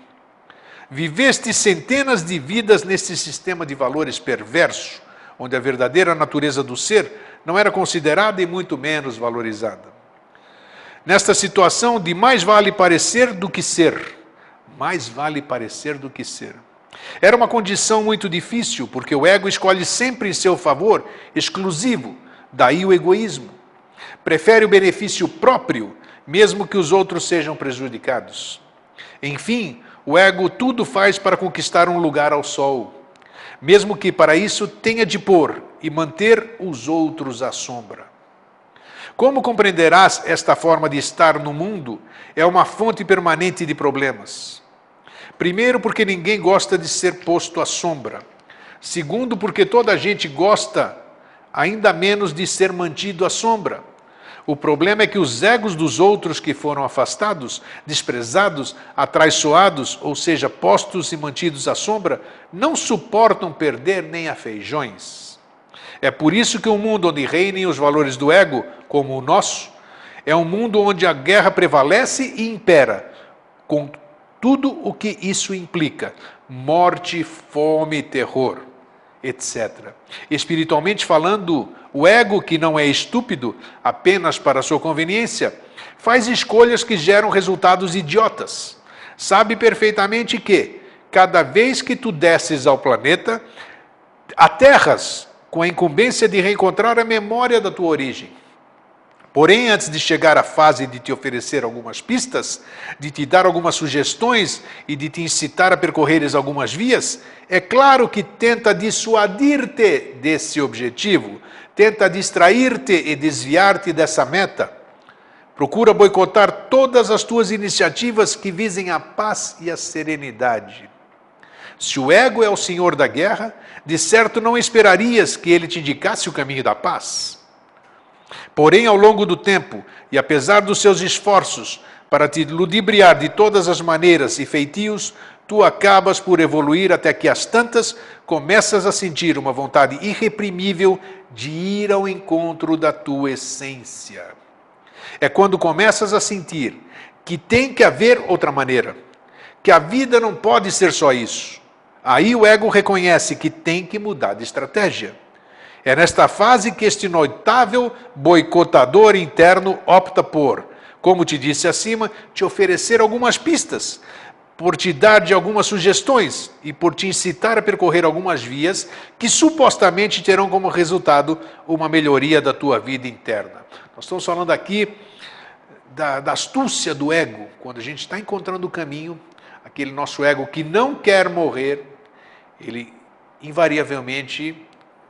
Viveste centenas de vidas nesse sistema de valores perverso, onde a verdadeira natureza do ser não era considerada e muito menos valorizada. Nesta situação de mais vale parecer do que ser, mais vale parecer do que ser. Era uma condição muito difícil, porque o ego escolhe sempre em seu favor, exclusivo, daí o egoísmo. Prefere o benefício próprio, mesmo que os outros sejam prejudicados. Enfim, o ego tudo faz para conquistar um lugar ao sol, mesmo que para isso tenha de pôr e manter os outros à sombra. Como compreenderás, esta forma de estar no mundo é uma fonte permanente de problemas. Primeiro, porque ninguém gosta de ser posto à sombra. Segundo, porque toda a gente gosta ainda menos de ser mantido à sombra. O problema é que os egos dos outros que foram afastados, desprezados, atraiçoados, ou seja, postos e mantidos à sombra, não suportam perder nem a feijões. É por isso que um mundo onde reinem os valores do ego, como o nosso, é um mundo onde a guerra prevalece e impera, com tudo o que isso implica: morte, fome, terror, etc. Espiritualmente falando, o ego, que não é estúpido apenas para sua conveniência, faz escolhas que geram resultados idiotas. Sabe perfeitamente que, cada vez que tu desces ao planeta, aterras com a incumbência de reencontrar a memória da tua origem. Porém, antes de chegar à fase de te oferecer algumas pistas, de te dar algumas sugestões e de te incitar a percorreres algumas vias, é claro que tenta dissuadir-te desse objetivo, tenta distrair-te e desviar-te dessa meta. Procura boicotar todas as tuas iniciativas que visem a paz e a serenidade. Se o ego é o senhor da guerra, de certo não esperarias que ele te indicasse o caminho da paz. Porém, ao longo do tempo, e apesar dos seus esforços para te ludibriar de todas as maneiras e feitios, tu acabas por evoluir até que às tantas começas a sentir uma vontade irreprimível de ir ao encontro da tua essência. É quando começas a sentir que tem que haver outra maneira, que a vida não pode ser só isso. Aí o ego reconhece que tem que mudar de estratégia. É nesta fase que este notável boicotador interno opta por, como te disse acima, te oferecer algumas pistas, por te dar de algumas sugestões e por te incitar a percorrer algumas vias que supostamente terão como resultado uma melhoria da tua vida interna. Nós estamos falando aqui da, da astúcia do ego, quando a gente está encontrando o caminho, aquele nosso ego que não quer morrer, ele invariavelmente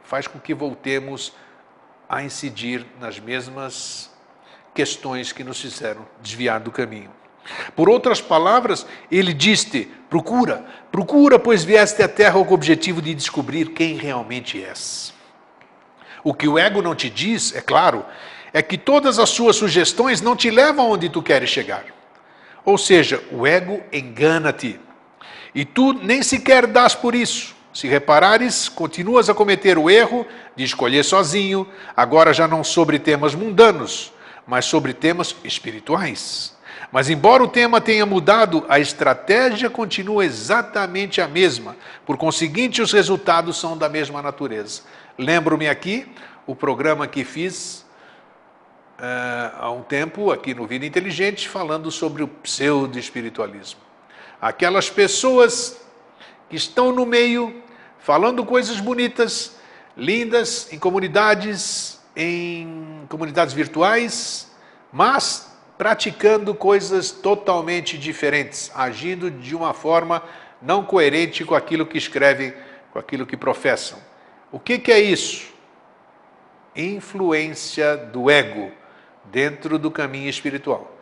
faz com que voltemos a incidir nas mesmas questões que nos fizeram desviar do caminho. Por outras palavras, ele diz-te: procura, procura, pois vieste à terra com o objetivo de descobrir quem realmente és. O que o ego não te diz, é claro, é que todas as suas sugestões não te levam onde tu queres chegar. Ou seja, o ego engana-te. E tu nem sequer dás por isso. Se reparares, continuas a cometer o erro de escolher sozinho, agora já não sobre temas mundanos, mas sobre temas espirituais. Mas, embora o tema tenha mudado, a estratégia continua exatamente a mesma. Por conseguinte, os resultados são da mesma natureza. Lembro-me aqui o programa que fiz uh, há um tempo aqui no Vida Inteligente falando sobre o pseudo-espiritualismo. Aquelas pessoas que estão no meio falando coisas bonitas, lindas, em comunidades, em comunidades virtuais, mas praticando coisas totalmente diferentes, agindo de uma forma não coerente com aquilo que escrevem, com aquilo que professam. O que, que é isso? Influência do ego dentro do caminho espiritual.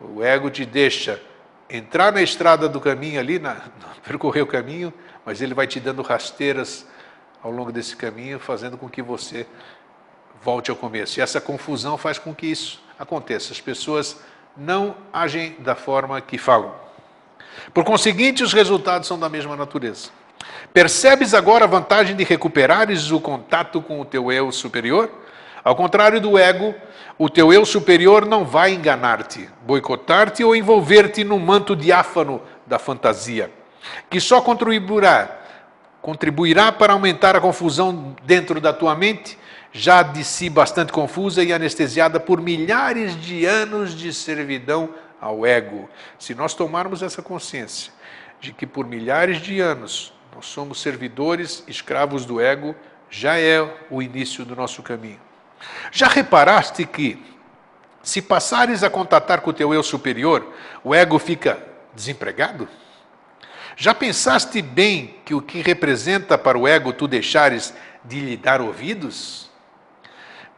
O ego te deixa entrar na estrada do caminho ali, na, *laughs* percorrer o caminho, mas ele vai te dando rasteiras ao longo desse caminho, fazendo com que você volte ao começo. E essa confusão faz com que isso aconteça. As pessoas não agem da forma que falam. Por conseguinte, os resultados são da mesma natureza. Percebes agora a vantagem de recuperares o contato com o teu eu superior? Ao contrário do ego, o teu eu superior não vai enganar-te, boicotar-te ou envolver-te no manto diáfano da fantasia, que só contribuirá, contribuirá para aumentar a confusão dentro da tua mente, já de si bastante confusa e anestesiada por milhares de anos de servidão ao ego. Se nós tomarmos essa consciência de que por milhares de anos nós somos servidores, escravos do ego, já é o início do nosso caminho. Já reparaste que, se passares a contatar com o teu eu superior, o ego fica desempregado? Já pensaste bem que o que representa para o ego tu deixares de lhe dar ouvidos?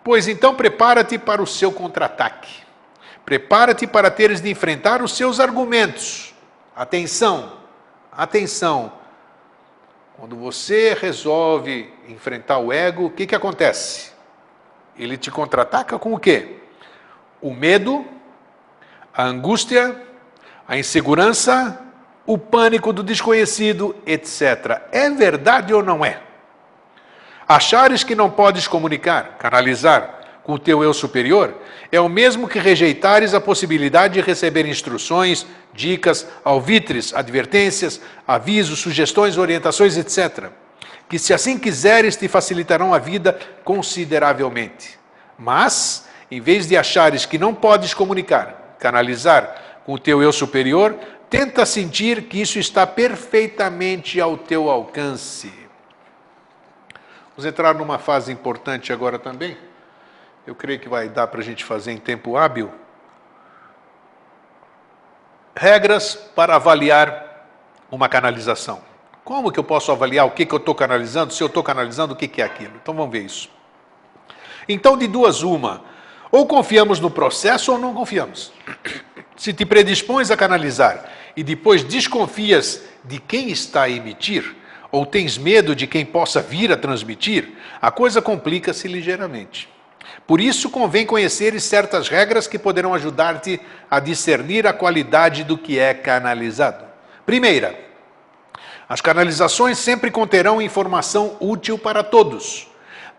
Pois então prepara-te para o seu contra-ataque. Prepara-te para teres de enfrentar os seus argumentos. Atenção, atenção. Quando você resolve enfrentar o ego, o que, que acontece? Ele te contra-ataca com o quê? O medo, a angústia, a insegurança, o pânico do desconhecido, etc. É verdade ou não é? Achares que não podes comunicar, canalizar com o teu eu superior, é o mesmo que rejeitares a possibilidade de receber instruções, dicas, alvitres, advertências, avisos, sugestões, orientações, etc que, se assim quiseres, te facilitarão a vida consideravelmente. Mas, em vez de achares que não podes comunicar, canalizar com o teu eu superior, tenta sentir que isso está perfeitamente ao teu alcance. Vamos entrar numa fase importante agora também. Eu creio que vai dar para a gente fazer em tempo hábil. Regras para avaliar uma canalização. Como que eu posso avaliar o que, que eu estou canalizando? Se eu estou canalizando, o que, que é aquilo? Então vamos ver isso. Então, de duas, uma. Ou confiamos no processo ou não confiamos. Se te predispões a canalizar e depois desconfias de quem está a emitir, ou tens medo de quem possa vir a transmitir, a coisa complica-se ligeiramente. Por isso, convém conhecer certas regras que poderão ajudar-te a discernir a qualidade do que é canalizado. Primeira, as canalizações sempre conterão informação útil para todos.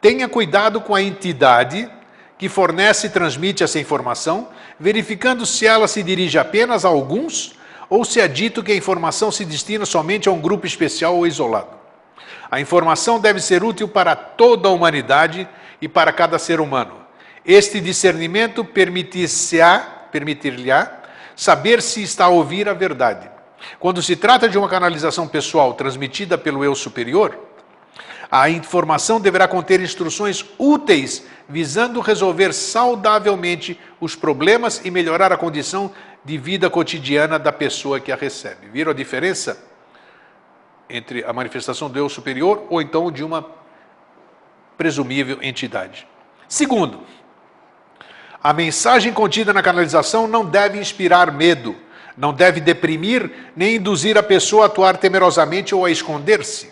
Tenha cuidado com a entidade que fornece e transmite essa informação, verificando se ela se dirige apenas a alguns ou se é dito que a informação se destina somente a um grupo especial ou isolado. A informação deve ser útil para toda a humanidade e para cada ser humano. Este discernimento permitir-se-á, permitir-lhe-á saber se está a ouvir a verdade. Quando se trata de uma canalização pessoal transmitida pelo eu superior, a informação deverá conter instruções úteis visando resolver saudavelmente os problemas e melhorar a condição de vida cotidiana da pessoa que a recebe. Viram a diferença entre a manifestação do eu superior ou então de uma presumível entidade? Segundo, a mensagem contida na canalização não deve inspirar medo, não deve deprimir nem induzir a pessoa a atuar temerosamente ou a esconder-se.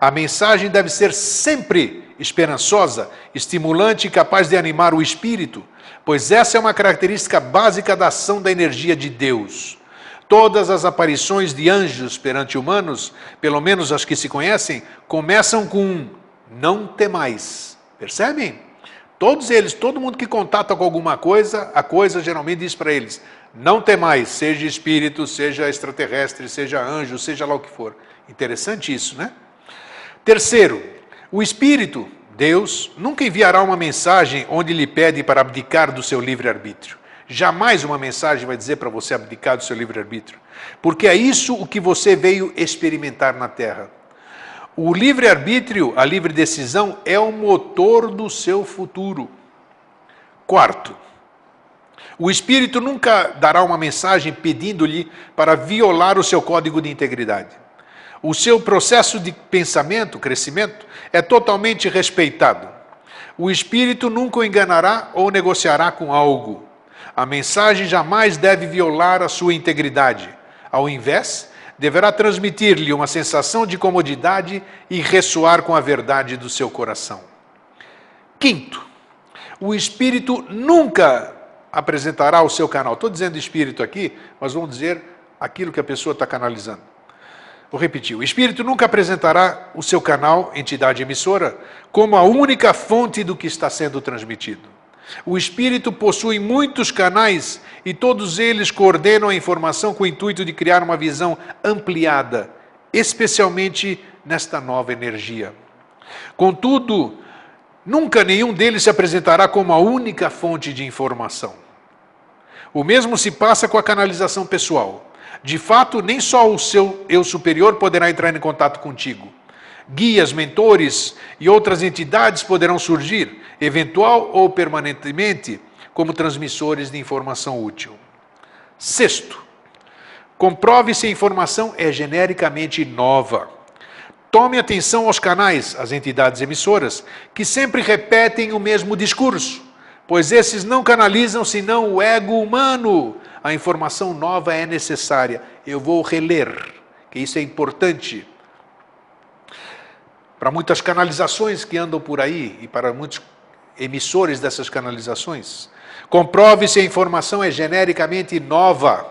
A mensagem deve ser sempre esperançosa, estimulante e capaz de animar o espírito, pois essa é uma característica básica da ação da energia de Deus. Todas as aparições de anjos perante humanos, pelo menos as que se conhecem, começam com um não temais. Percebem? Todos eles, todo mundo que contata com alguma coisa, a coisa geralmente diz para eles: não temais, seja espírito, seja extraterrestre, seja anjo, seja lá o que for. Interessante isso, né? Terceiro, o Espírito, Deus, nunca enviará uma mensagem onde lhe pede para abdicar do seu livre-arbítrio. Jamais uma mensagem vai dizer para você abdicar do seu livre-arbítrio. Porque é isso o que você veio experimentar na Terra. O livre-arbítrio, a livre decisão, é o motor do seu futuro. Quarto, o Espírito nunca dará uma mensagem pedindo-lhe para violar o seu código de integridade. O seu processo de pensamento, crescimento, é totalmente respeitado. O espírito nunca o enganará ou negociará com algo. A mensagem jamais deve violar a sua integridade. Ao invés, deverá transmitir-lhe uma sensação de comodidade e ressoar com a verdade do seu coração. Quinto, o espírito nunca apresentará o seu canal. Estou dizendo espírito aqui, mas vamos dizer aquilo que a pessoa está canalizando. Vou repetir: o Espírito nunca apresentará o seu canal, entidade emissora, como a única fonte do que está sendo transmitido. O Espírito possui muitos canais e todos eles coordenam a informação com o intuito de criar uma visão ampliada, especialmente nesta nova energia. Contudo, nunca nenhum deles se apresentará como a única fonte de informação. O mesmo se passa com a canalização pessoal. De fato, nem só o seu eu superior poderá entrar em contato contigo. Guias, mentores e outras entidades poderão surgir, eventual ou permanentemente, como transmissores de informação útil. Sexto, comprove se a informação é genericamente nova. Tome atenção aos canais, às entidades emissoras, que sempre repetem o mesmo discurso, pois esses não canalizam senão o ego humano, a informação nova é necessária. Eu vou reler, que isso é importante. Para muitas canalizações que andam por aí e para muitos emissores dessas canalizações, comprove se a informação é genericamente nova.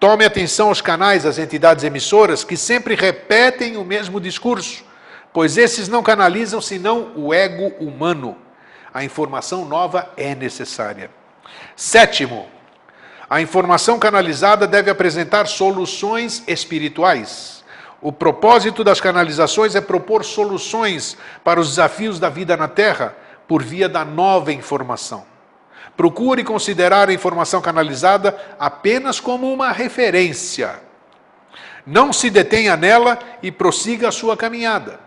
Tome atenção aos canais, às entidades emissoras que sempre repetem o mesmo discurso, pois esses não canalizam senão o ego humano. A informação nova é necessária. Sétimo, a informação canalizada deve apresentar soluções espirituais. O propósito das canalizações é propor soluções para os desafios da vida na Terra por via da nova informação. Procure considerar a informação canalizada apenas como uma referência. Não se detenha nela e prossiga a sua caminhada.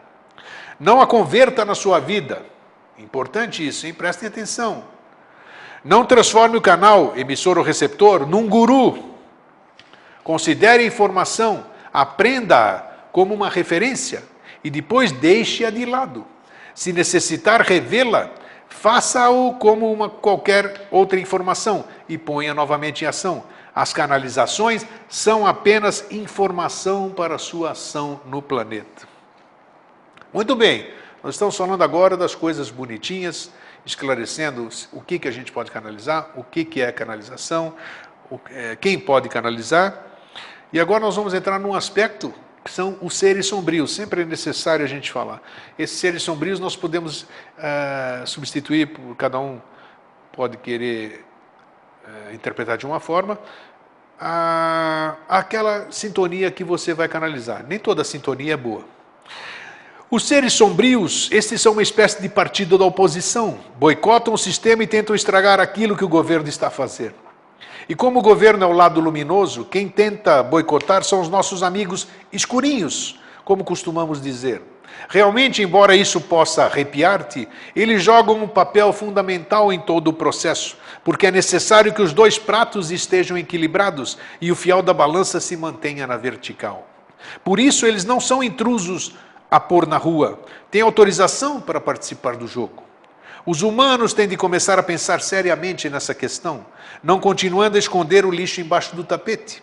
Não a converta na sua vida. Importante isso, hein? Prestem atenção. Não transforme o canal, emissor ou receptor, num guru. Considere a informação, aprenda-a como uma referência e depois deixe-a de lado. Se necessitar revê-la, faça-o como uma qualquer outra informação e ponha novamente em ação. As canalizações são apenas informação para sua ação no planeta. Muito bem, nós estamos falando agora das coisas bonitinhas, esclarecendo o que, que a gente pode canalizar, o que, que é canalização, é, quem pode canalizar. E agora nós vamos entrar num aspecto que são os seres sombrios. Sempre é necessário a gente falar. Esses seres sombrios nós podemos é, substituir por cada um pode querer é, interpretar de uma forma aquela sintonia que você vai canalizar. Nem toda sintonia é boa. Os seres sombrios, estes são uma espécie de partido da oposição, boicotam o sistema e tentam estragar aquilo que o governo está a fazer. E como o governo é o lado luminoso, quem tenta boicotar são os nossos amigos escurinhos, como costumamos dizer. Realmente, embora isso possa arrepiar-te, eles jogam um papel fundamental em todo o processo, porque é necessário que os dois pratos estejam equilibrados e o fiel da balança se mantenha na vertical. Por isso, eles não são intrusos a pôr na rua, têm autorização para participar do jogo. Os humanos têm de começar a pensar seriamente nessa questão, não continuando a esconder o lixo embaixo do tapete.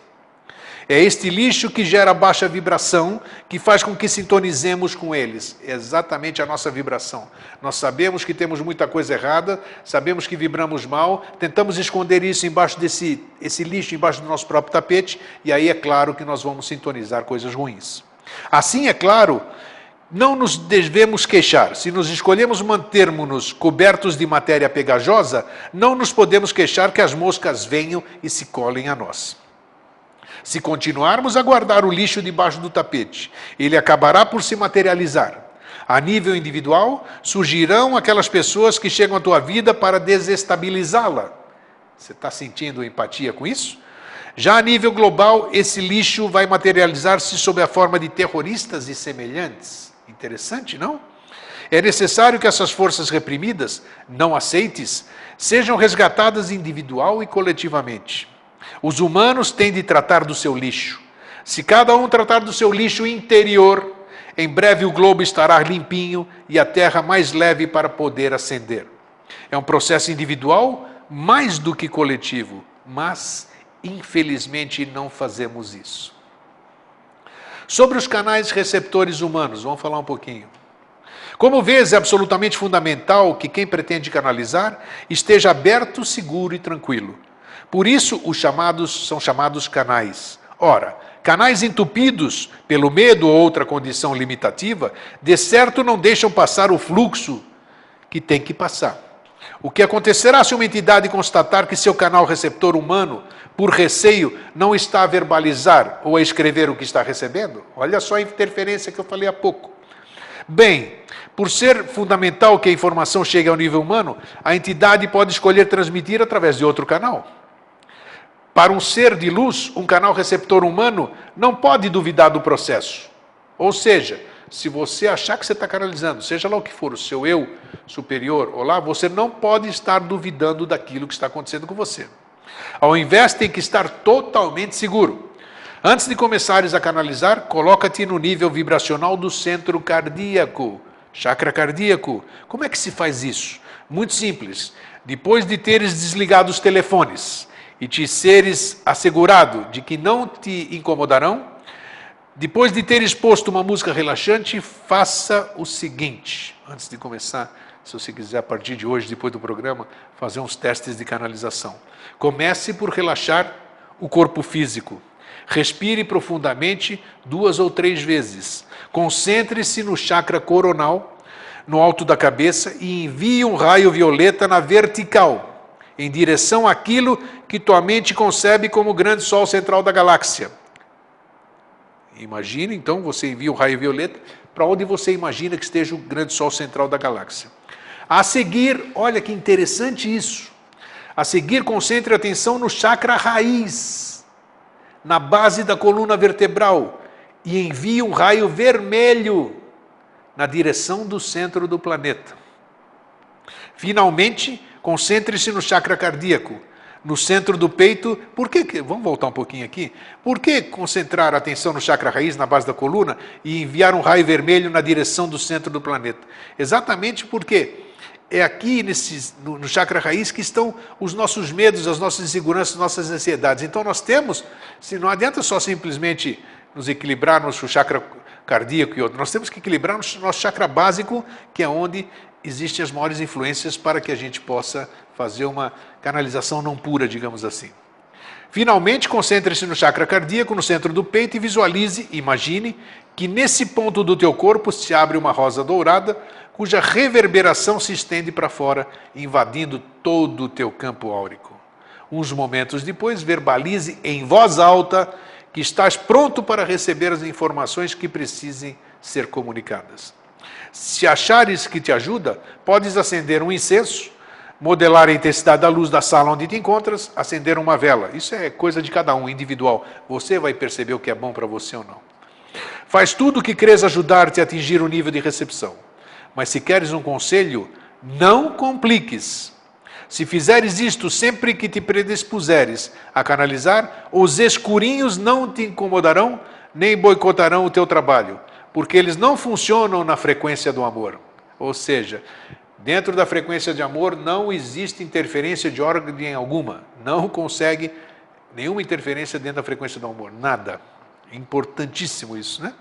É este lixo que gera baixa vibração, que faz com que sintonizemos com eles. É exatamente a nossa vibração. Nós sabemos que temos muita coisa errada, sabemos que vibramos mal, tentamos esconder isso embaixo desse esse lixo, embaixo do nosso próprio tapete, e aí é claro que nós vamos sintonizar coisas ruins. Assim, é claro, não nos devemos queixar. Se nos escolhemos mantermos-nos cobertos de matéria pegajosa, não nos podemos queixar que as moscas venham e se colhem a nós. Se continuarmos a guardar o lixo debaixo do tapete, ele acabará por se materializar. A nível individual, surgirão aquelas pessoas que chegam à tua vida para desestabilizá-la. Você está sentindo empatia com isso? Já a nível global, esse lixo vai materializar-se sob a forma de terroristas e semelhantes. Interessante, não? É necessário que essas forças reprimidas, não aceites, sejam resgatadas individual e coletivamente. Os humanos têm de tratar do seu lixo. Se cada um tratar do seu lixo interior, em breve o globo estará limpinho e a terra mais leve para poder ascender. É um processo individual mais do que coletivo, mas infelizmente não fazemos isso. Sobre os canais receptores humanos, vamos falar um pouquinho. Como vês, é absolutamente fundamental que quem pretende canalizar esteja aberto, seguro e tranquilo. Por isso, os chamados são chamados canais. Ora, canais entupidos pelo medo ou outra condição limitativa, de certo não deixam passar o fluxo que tem que passar. O que acontecerá se uma entidade constatar que seu canal receptor humano, por receio, não está a verbalizar ou a escrever o que está recebendo? Olha só a interferência que eu falei há pouco. Bem, por ser fundamental que a informação chegue ao nível humano, a entidade pode escolher transmitir através de outro canal. Para um ser de luz, um canal receptor humano não pode duvidar do processo. Ou seja, se você achar que você está canalizando, seja lá o que for, o seu eu superior ou lá, você não pode estar duvidando daquilo que está acontecendo com você. Ao invés, tem que estar totalmente seguro. Antes de começares a canalizar, coloca-te no nível vibracional do centro cardíaco, chakra cardíaco. Como é que se faz isso? Muito simples. Depois de teres desligado os telefones, e te seres assegurado de que não te incomodarão, depois de ter exposto uma música relaxante, faça o seguinte, antes de começar, se você quiser a partir de hoje, depois do programa, fazer uns testes de canalização. Comece por relaxar o corpo físico. Respire profundamente duas ou três vezes. Concentre-se no chakra coronal, no alto da cabeça, e envie um raio violeta na vertical em direção àquilo que tua mente concebe como o grande sol central da galáxia. Imagine, então, você envia o raio violeta para onde você imagina que esteja o grande sol central da galáxia. A seguir, olha que interessante isso. A seguir, concentre a atenção no chakra raiz, na base da coluna vertebral, e envie um raio vermelho na direção do centro do planeta. Finalmente, Concentre-se no chakra cardíaco, no centro do peito. Por que, vamos voltar um pouquinho aqui. Por que concentrar a atenção no chakra raiz, na base da coluna, e enviar um raio vermelho na direção do centro do planeta? Exatamente porque é aqui nesse, no, no chakra raiz que estão os nossos medos, as nossas inseguranças, as nossas ansiedades. Então nós temos, se não adianta só simplesmente nos equilibrar no chakra cardíaco e outro, nós temos que equilibrar no nosso chakra básico, que é onde existem as maiores influências para que a gente possa fazer uma canalização não pura, digamos assim. Finalmente, concentre-se no chakra cardíaco, no centro do peito e visualize, imagine, que nesse ponto do teu corpo se abre uma rosa dourada, cuja reverberação se estende para fora, invadindo todo o teu campo áurico. Uns momentos depois, verbalize em voz alta que estás pronto para receber as informações que precisem ser comunicadas. Se achares que te ajuda, podes acender um incenso, modelar a intensidade da luz da sala onde te encontras, acender uma vela. Isso é coisa de cada um, individual. Você vai perceber o que é bom para você ou não. Faz tudo o que crês ajudar-te a atingir o nível de recepção. Mas se queres um conselho, não compliques. Se fizeres isto sempre que te predispuseres a canalizar, os escurinhos não te incomodarão, nem boicotarão o teu trabalho, porque eles não funcionam na frequência do amor. Ou seja, dentro da frequência de amor não existe interferência de ordem alguma, não consegue nenhuma interferência dentro da frequência do amor, nada. Importantíssimo isso, né?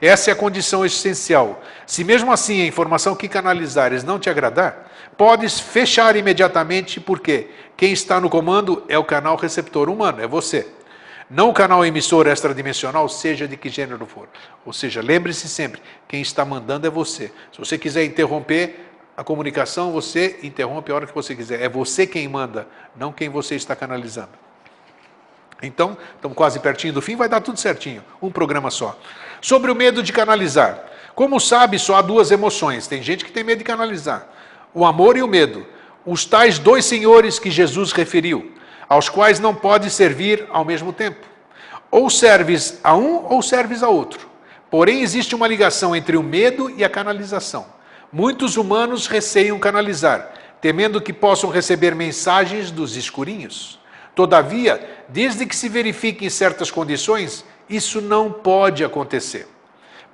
Essa é a condição essencial. Se mesmo assim a informação que canalizares não te agradar, podes fechar imediatamente, porque quem está no comando é o canal receptor humano, é você. Não o canal emissor extradimensional, seja de que gênero for. Ou seja, lembre-se sempre, quem está mandando é você. Se você quiser interromper a comunicação, você interrompe a hora que você quiser. É você quem manda, não quem você está canalizando. Então, estamos quase pertinho do fim, vai dar tudo certinho. Um programa só. Sobre o medo de canalizar. Como sabe, só há duas emoções. Tem gente que tem medo de canalizar: o amor e o medo. Os tais dois senhores que Jesus referiu, aos quais não pode servir ao mesmo tempo. Ou serves a um ou serves a outro. Porém, existe uma ligação entre o medo e a canalização. Muitos humanos receiam canalizar, temendo que possam receber mensagens dos escurinhos. Todavia, desde que se verifiquem certas condições, isso não pode acontecer.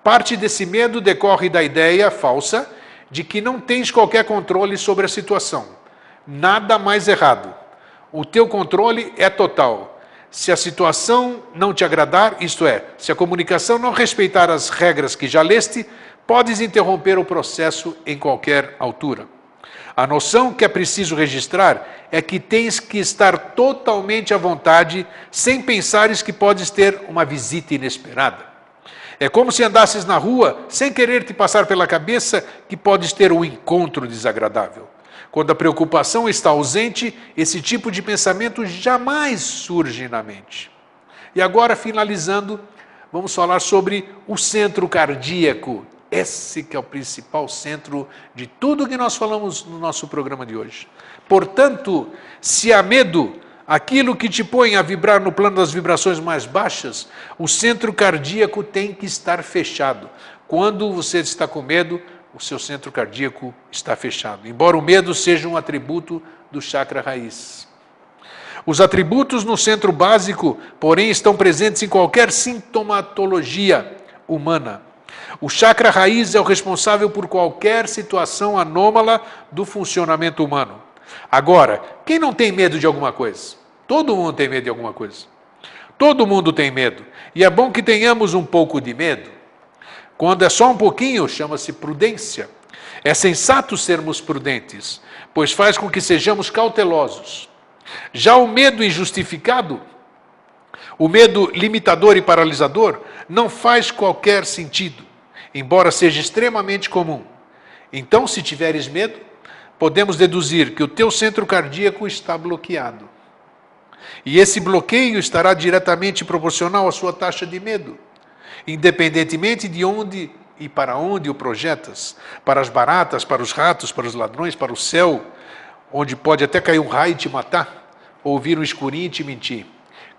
Parte desse medo decorre da ideia falsa de que não tens qualquer controle sobre a situação. Nada mais errado. O teu controle é total. Se a situação não te agradar, isto é, se a comunicação não respeitar as regras que já leste, podes interromper o processo em qualquer altura. A noção que é preciso registrar é que tens que estar totalmente à vontade, sem pensares que podes ter uma visita inesperada. É como se andasses na rua sem querer te passar pela cabeça que podes ter um encontro desagradável. Quando a preocupação está ausente, esse tipo de pensamento jamais surge na mente. E agora, finalizando, vamos falar sobre o centro cardíaco esse que é o principal centro de tudo que nós falamos no nosso programa de hoje. Portanto, se há medo, aquilo que te põe a vibrar no plano das vibrações mais baixas, o centro cardíaco tem que estar fechado. Quando você está com medo, o seu centro cardíaco está fechado. Embora o medo seja um atributo do chakra raiz. Os atributos no centro básico, porém, estão presentes em qualquer sintomatologia humana. O chakra raiz é o responsável por qualquer situação anômala do funcionamento humano. Agora, quem não tem medo de alguma coisa? Todo mundo tem medo de alguma coisa. Todo mundo tem medo. E é bom que tenhamos um pouco de medo. Quando é só um pouquinho, chama-se prudência. É sensato sermos prudentes, pois faz com que sejamos cautelosos. Já o medo injustificado, o medo limitador e paralisador, não faz qualquer sentido embora seja extremamente comum. Então, se tiveres medo, podemos deduzir que o teu centro cardíaco está bloqueado. E esse bloqueio estará diretamente proporcional à sua taxa de medo, independentemente de onde e para onde o projetas para as baratas, para os ratos, para os ladrões, para o céu, onde pode até cair um raio e te matar, ou vir um escurinho e te mentir.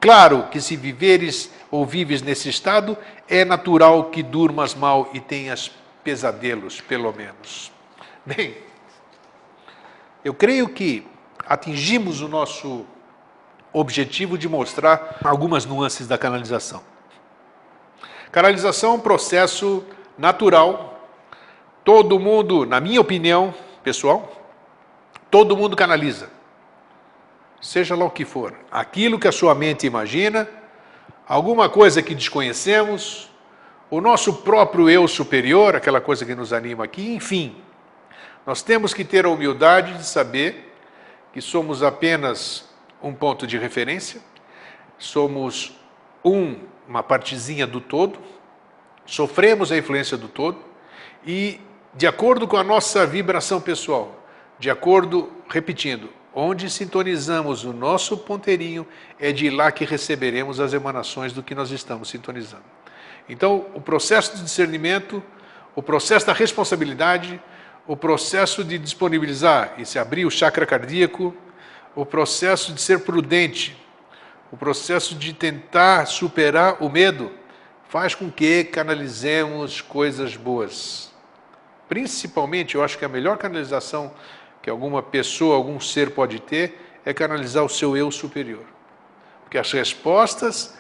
Claro que se viveres ou vives nesse estado, é natural que durmas mal e tenhas pesadelos, pelo menos. *laughs* Bem, eu creio que atingimos o nosso objetivo de mostrar algumas nuances da canalização. Canalização é um processo natural. Todo mundo, na minha opinião pessoal, todo mundo canaliza. Seja lá o que for. Aquilo que a sua mente imagina, alguma coisa que desconhecemos, o nosso próprio eu superior, aquela coisa que nos anima aqui, enfim. Nós temos que ter a humildade de saber que somos apenas um ponto de referência, somos um, uma partezinha do todo, sofremos a influência do todo e, de acordo com a nossa vibração pessoal, de acordo, repetindo, Onde sintonizamos o nosso ponteirinho, é de lá que receberemos as emanações do que nós estamos sintonizando. Então, o processo de discernimento, o processo da responsabilidade, o processo de disponibilizar e se abrir o chakra cardíaco, o processo de ser prudente, o processo de tentar superar o medo, faz com que canalizemos coisas boas. Principalmente, eu acho que a melhor canalização que alguma pessoa, algum ser pode ter é canalizar o seu eu superior. Porque as respostas,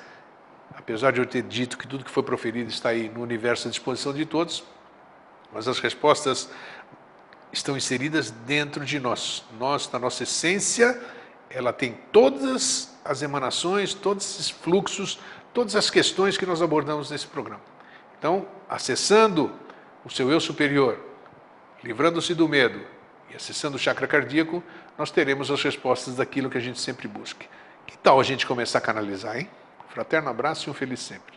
apesar de eu ter dito que tudo que foi proferido está aí no universo à disposição de todos, mas as respostas estão inseridas dentro de nós. Nós, na nossa essência, ela tem todas as emanações, todos esses fluxos, todas as questões que nós abordamos nesse programa. Então, acessando o seu eu superior, livrando-se do medo Acessando o chakra cardíaco, nós teremos as respostas daquilo que a gente sempre busca. Que tal a gente começar a canalizar, hein? Fraterno abraço e um feliz sempre.